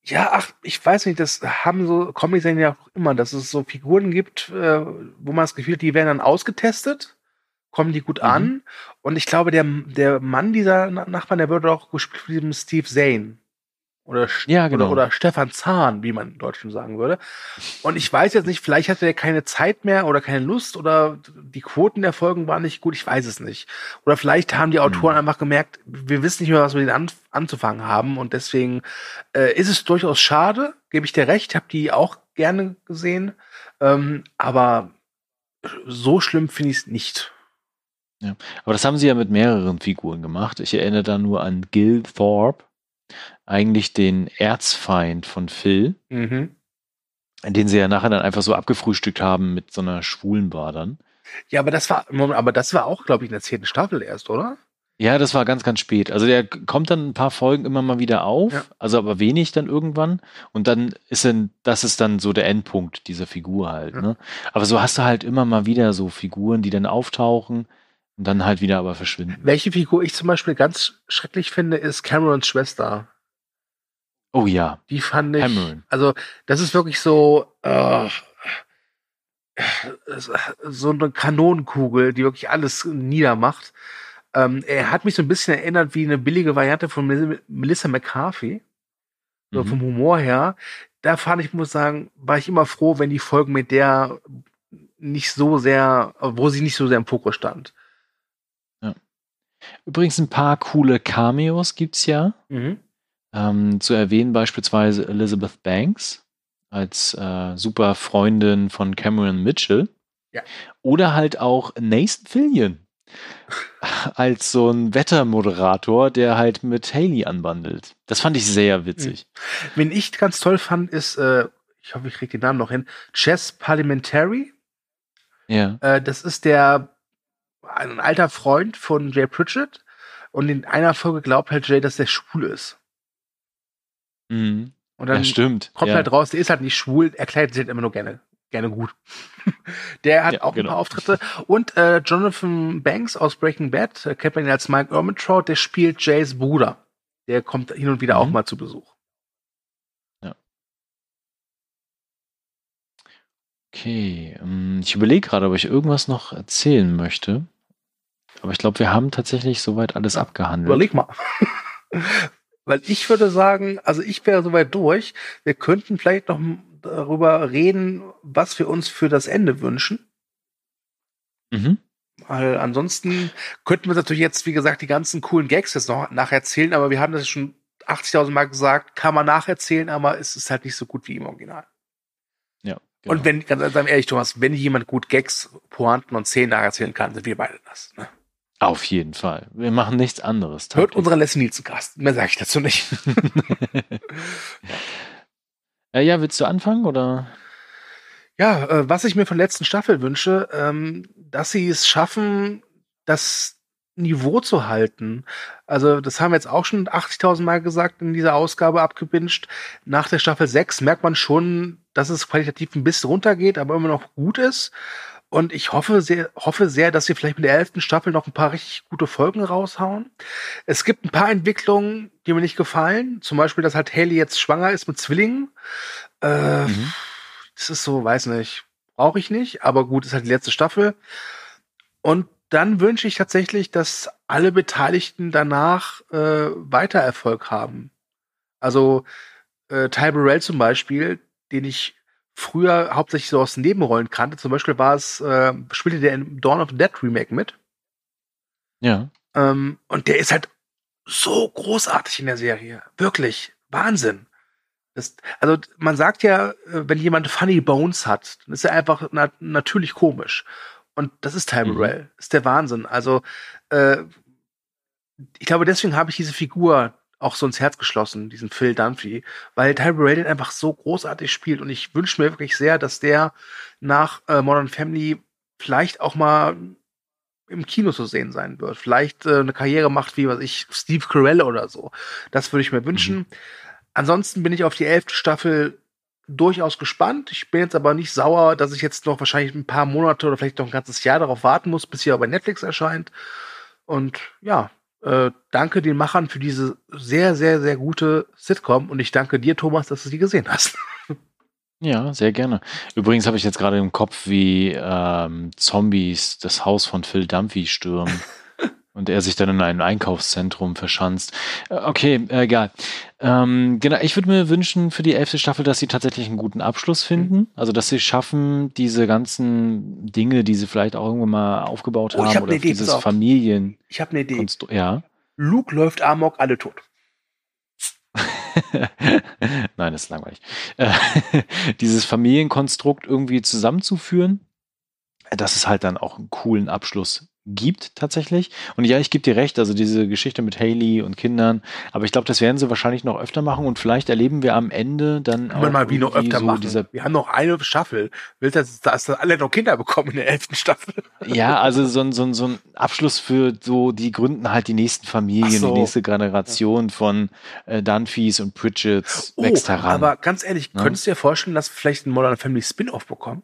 Ja, ach, ich weiß nicht, das haben so Comics ja auch immer, dass es so Figuren gibt, äh, wo man das Gefühl hat, die werden dann ausgetestet, kommen die gut Mhm. an. Und ich glaube, der, der Mann dieser Na- Nachbarn, der wird auch gespielt von diesem Steve Zane. Oder, Ja, genau. oder, oder Stefan Zahn, wie man in Deutschland sagen würde. Und ich weiß jetzt nicht, vielleicht hatte er keine Zeit mehr oder keine Lust oder die Quoten der Folgen waren nicht gut, ich weiß es nicht. Oder vielleicht haben die Autoren Hm. einfach gemerkt, wir wissen nicht mehr, was wir denen an, anzufangen haben und deswegen äh, ist es durchaus schade, gebe ich dir recht, habe die auch gerne gesehen, ähm, aber so schlimm finde ich es nicht. Aber das haben sie ja mit mehreren Figuren gemacht. Ich erinnere da nur an Gil Thorpe, eigentlich den Erzfeind von Phil, Mhm. den sie ja nachher dann einfach so abgefrühstückt haben mit so einer schwulen Bar dann. Ja, aber das war, aber das war auch, glaube ich, in der zehnten Staffel erst, oder? Ja, das war ganz, ganz spät. Also der kommt dann ein paar Folgen immer mal wieder auf, Ja. also aber wenig dann irgendwann. Und dann ist dann, das ist dann so der Endpunkt dieser Figur halt. Ja. Ne? Aber so hast du halt immer mal wieder so Figuren, die dann auftauchen und dann halt wieder aber verschwinden. Welche Figur ich zum Beispiel ganz schrecklich finde, ist Camerons Schwester. Oh ja, Die fand ich. Cameron. Also, das ist wirklich so, äh, so eine Kanonenkugel, die wirklich alles niedermacht. Ähm, er hat mich so ein bisschen erinnert wie eine billige Variante von Mel- Melissa McCarthy. So Mhm. vom Humor her. Da fand ich, muss sagen, war ich immer froh, wenn die Folgen mit der nicht so sehr, wo sie nicht so sehr im Fokus stand. Übrigens ein paar coole Cameos gibt's ja. Mhm. Ähm, zu erwähnen beispielsweise Elizabeth Banks als äh, super Freundin von Cameron Mitchell. Ja. Oder halt auch Nathan Fillion [LAUGHS] als so ein Wettermoderator, der halt mit Haley anbandelt. Das fand ich sehr witzig. Wen ich ganz toll fand, ist, äh, ich hoffe, ich kriege den Namen noch hin, Chess Parliamentary. Ja. Äh, das ist der ein alter Freund von Jay Pritchett und in einer Folge glaubt halt Jay, dass der schwul ist. Mhm. Und dann ja, stimmt. kommt ja. halt raus, der ist halt nicht schwul, er kleidet sich halt immer nur gerne, gerne gut. [LAUGHS] der hat Ja, auch ein genau. paar Auftritte. Und äh, Jonathan Banks aus Breaking Bad, äh, kennt man ihn als Mike Ermintrout, der spielt Jays Bruder. Der kommt hin und wieder Mhm. auch mal zu Besuch. Okay. ähm, Ich überlege gerade, ob ich irgendwas noch erzählen möchte. Aber ich glaube, wir haben tatsächlich soweit alles Ja, abgehandelt. Überleg mal. [LAUGHS] Weil ich würde sagen, also ich wäre soweit durch. Wir könnten vielleicht noch darüber reden, was wir uns für das Ende wünschen. Mhm. Weil ansonsten könnten wir natürlich jetzt, wie gesagt, die ganzen coolen Gags jetzt noch nacherzählen, aber wir haben das schon 80.000 Mal gesagt, kann man nacherzählen, aber es ist halt nicht so gut wie im Original. Ja. Genau. Und wenn, ganz ehrlich, Thomas, wenn jemand gut Gags, Pointen und Szenen nacherzählen kann, sind wir beide das. Ne? Auf jeden Fall. Wir machen nichts anderes. Hört unseren Leslie Nielsen Cast. Mehr sage ich dazu nicht. [LAUGHS] äh, ja, willst du anfangen oder? Ja, äh, was ich mir von der letzten Staffel wünsche, ähm, dass sie es schaffen, das Niveau zu halten. Also, das haben wir jetzt auch schon 80.000 Mal gesagt in dieser Ausgabe abgebinscht. Nach der Staffel 6 merkt man schon, dass es qualitativ ein bisschen runtergeht, aber immer noch gut ist. Und ich hoffe sehr, hoffe sehr, dass sie vielleicht mit der elften Staffel noch ein paar richtig gute Folgen raushauen. Es gibt ein paar Entwicklungen, die mir nicht gefallen. Zum Beispiel, dass halt Haley jetzt schwanger ist mit Zwillingen. Äh, Mhm. Das ist so, weiß nicht, brauche ich nicht, aber gut, ist halt die letzte Staffel. Und dann wünsche ich tatsächlich, dass alle Beteiligten danach äh, weiter Erfolg haben. Also äh, Ty Burrell zum Beispiel, den ich früher hauptsächlich so aus Nebenrollen kannte. Zum Beispiel war es, äh, spielte der im Dawn of the Dead Remake mit. Ja. Ähm, und der ist halt so großartig in der Serie. Wirklich. Wahnsinn. Das, also man sagt ja, äh, wenn jemand Funny Bones hat, dann ist er einfach na natürlich komisch. Und das ist Ty Mhm. Ist der Wahnsinn. Also äh, ich glaube, deswegen habe ich diese Figur auch so ins Herz geschlossen, diesen Phil Dunphy, weil Ty Burrell den einfach so großartig spielt. Und ich wünsche mir wirklich sehr, dass der nach äh, Modern Family vielleicht auch mal im Kino zu sehen sein wird. Vielleicht äh, eine Karriere macht wie, was ich, Steve Carell oder so. Das würde ich mir wünschen. Mhm. Ansonsten bin ich auf die elfte Staffel durchaus gespannt. Ich bin jetzt aber nicht sauer, dass ich jetzt noch wahrscheinlich ein paar Monate oder vielleicht noch ein ganzes Jahr darauf warten muss, bis sie bei Netflix erscheint. Und ja, äh, danke den Machern für diese sehr, sehr, sehr gute Sitcom und ich danke dir, Thomas, dass du sie gesehen hast. [LAUGHS] Ja, sehr gerne. Übrigens habe ich jetzt gerade im Kopf, wie ähm, Zombies das Haus von Phil Dumphy stürmen. [LAUGHS] und er sich dann in einem Einkaufszentrum verschanzt. Äh, okay, äh, egal. Ähm, genau, ich würde mir wünschen für die elfte Staffel, dass sie tatsächlich einen guten Abschluss finden. Also, dass sie schaffen, diese ganzen Dinge, die sie vielleicht auch irgendwann mal aufgebaut oh, haben, hab oder Idee, dieses Familien. Ich habe eine Idee. Konstru ja. Luke läuft Amok, alle tot. [LAUGHS] Nein, das ist langweilig. Äh, [LAUGHS] dieses Familienkonstrukt irgendwie zusammenzuführen, dass es halt dann auch einen coolen Abschluss gibt tatsächlich. Und ja, ich gebe dir recht, also diese Geschichte mit Haley und Kindern, aber ich glaube, das werden sie wahrscheinlich noch öfter machen und vielleicht erleben wir am Ende dann auch mal wie noch öfter so machen. wir haben noch eine Staffel. Willst du, dass alle noch Kinder bekommen in der elften Staffel? Ja, also so ein, so ein, so ein Abschluss für so, die gründen halt die nächsten Familien, so. die nächste Generation von äh, Dunphys und Pritchett's oh, wächst heran. Aber ganz ehrlich, ja? könntest du dir vorstellen, dass wir vielleicht ein Modern Family Spin-off bekommen?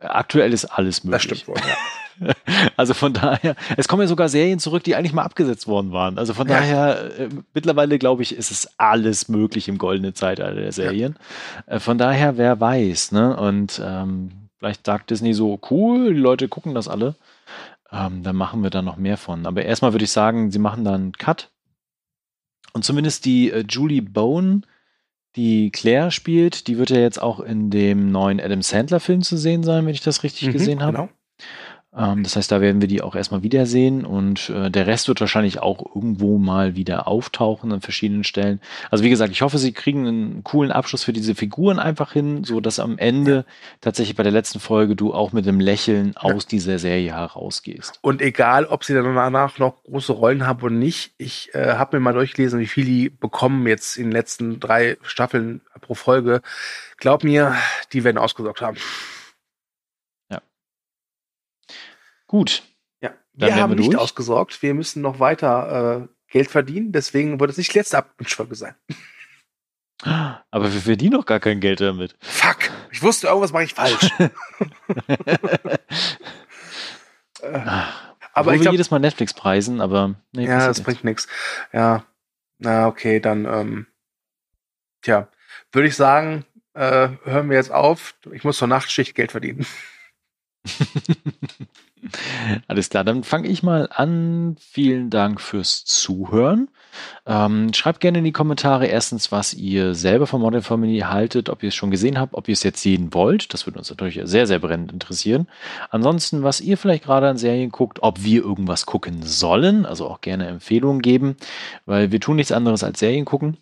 Aktuell ist alles möglich. Das stimmt wohl, ja. [LAUGHS] Also von daher, es kommen ja sogar Serien zurück, die eigentlich mal abgesetzt worden waren. Also von ja. daher, äh, mittlerweile glaube ich, ist es alles möglich im goldenen Zeitalter der Serien. Ja. Äh, von daher, wer weiß, ne? Und ähm, vielleicht sagt Disney so, cool, die Leute gucken das alle. Ähm, dann machen wir da noch mehr von. Aber erstmal würde ich sagen, sie machen da einen Cut. Und zumindest die äh, Julie Bone die Claire spielt, die wird ja jetzt auch in dem neuen Adam Sandler-Film zu sehen sein, wenn ich das richtig mhm, gesehen habe. Genau. Ähm, das heißt, da werden wir die auch erstmal wiedersehen und äh, der Rest wird wahrscheinlich auch irgendwo mal wieder auftauchen an verschiedenen Stellen. Also wie gesagt, ich hoffe, sie kriegen einen coolen Abschluss für diese Figuren einfach hin, so dass am Ende tatsächlich bei der letzten Folge du auch mit einem Lächeln ja. aus dieser Serie herausgehst. Und egal, ob sie dann danach noch große Rollen haben oder nicht, ich äh, habe mir mal durchgelesen, wie viele die bekommen jetzt in den letzten drei Staffeln pro Folge. Glaub mir, die werden ausgesorgt haben. Gut. Ja, wir haben wir nicht durch. ausgesorgt. Wir müssen noch weiter äh, Geld verdienen. Deswegen wird es nicht letzte Abendfolge sein. Aber wir verdienen doch gar kein Geld damit. Fuck. Ich wusste, irgendwas mache ich falsch. [LAUGHS] äh, aber ich glaub, jedes Mal Netflix preisen, aber nee, ja, das bringt nichts. Ja, na okay, dann ähm, tja, würde ich sagen, äh, hören wir jetzt auf. Ich muss zur Nachtschicht Geld verdienen. [LAUGHS] [LAUGHS] Alles klar, dann fange ich mal an. Vielen Dank fürs Zuhören. Ähm, schreibt gerne in die Kommentare erstens, was ihr selber von Modern Family haltet, ob ihr es schon gesehen habt, ob ihr es jetzt sehen wollt. Das würde uns natürlich sehr, sehr brennend interessieren. Ansonsten, was ihr vielleicht gerade an Serien guckt, ob wir irgendwas gucken sollen, also auch gerne Empfehlungen geben, weil wir tun nichts anderes als Serien gucken.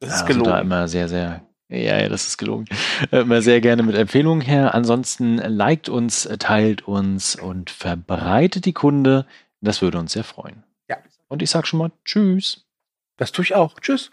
Das ist also gelogen. da immer sehr, sehr ja, ja, das ist gelogen. Äh, immer sehr gerne mit Empfehlungen her. Ansonsten liked uns, teilt uns und verbreitet die Kunde. Das würde uns sehr freuen. Ja. Und ich sag schon mal Tschüss. Das tue ich auch. Tschüss.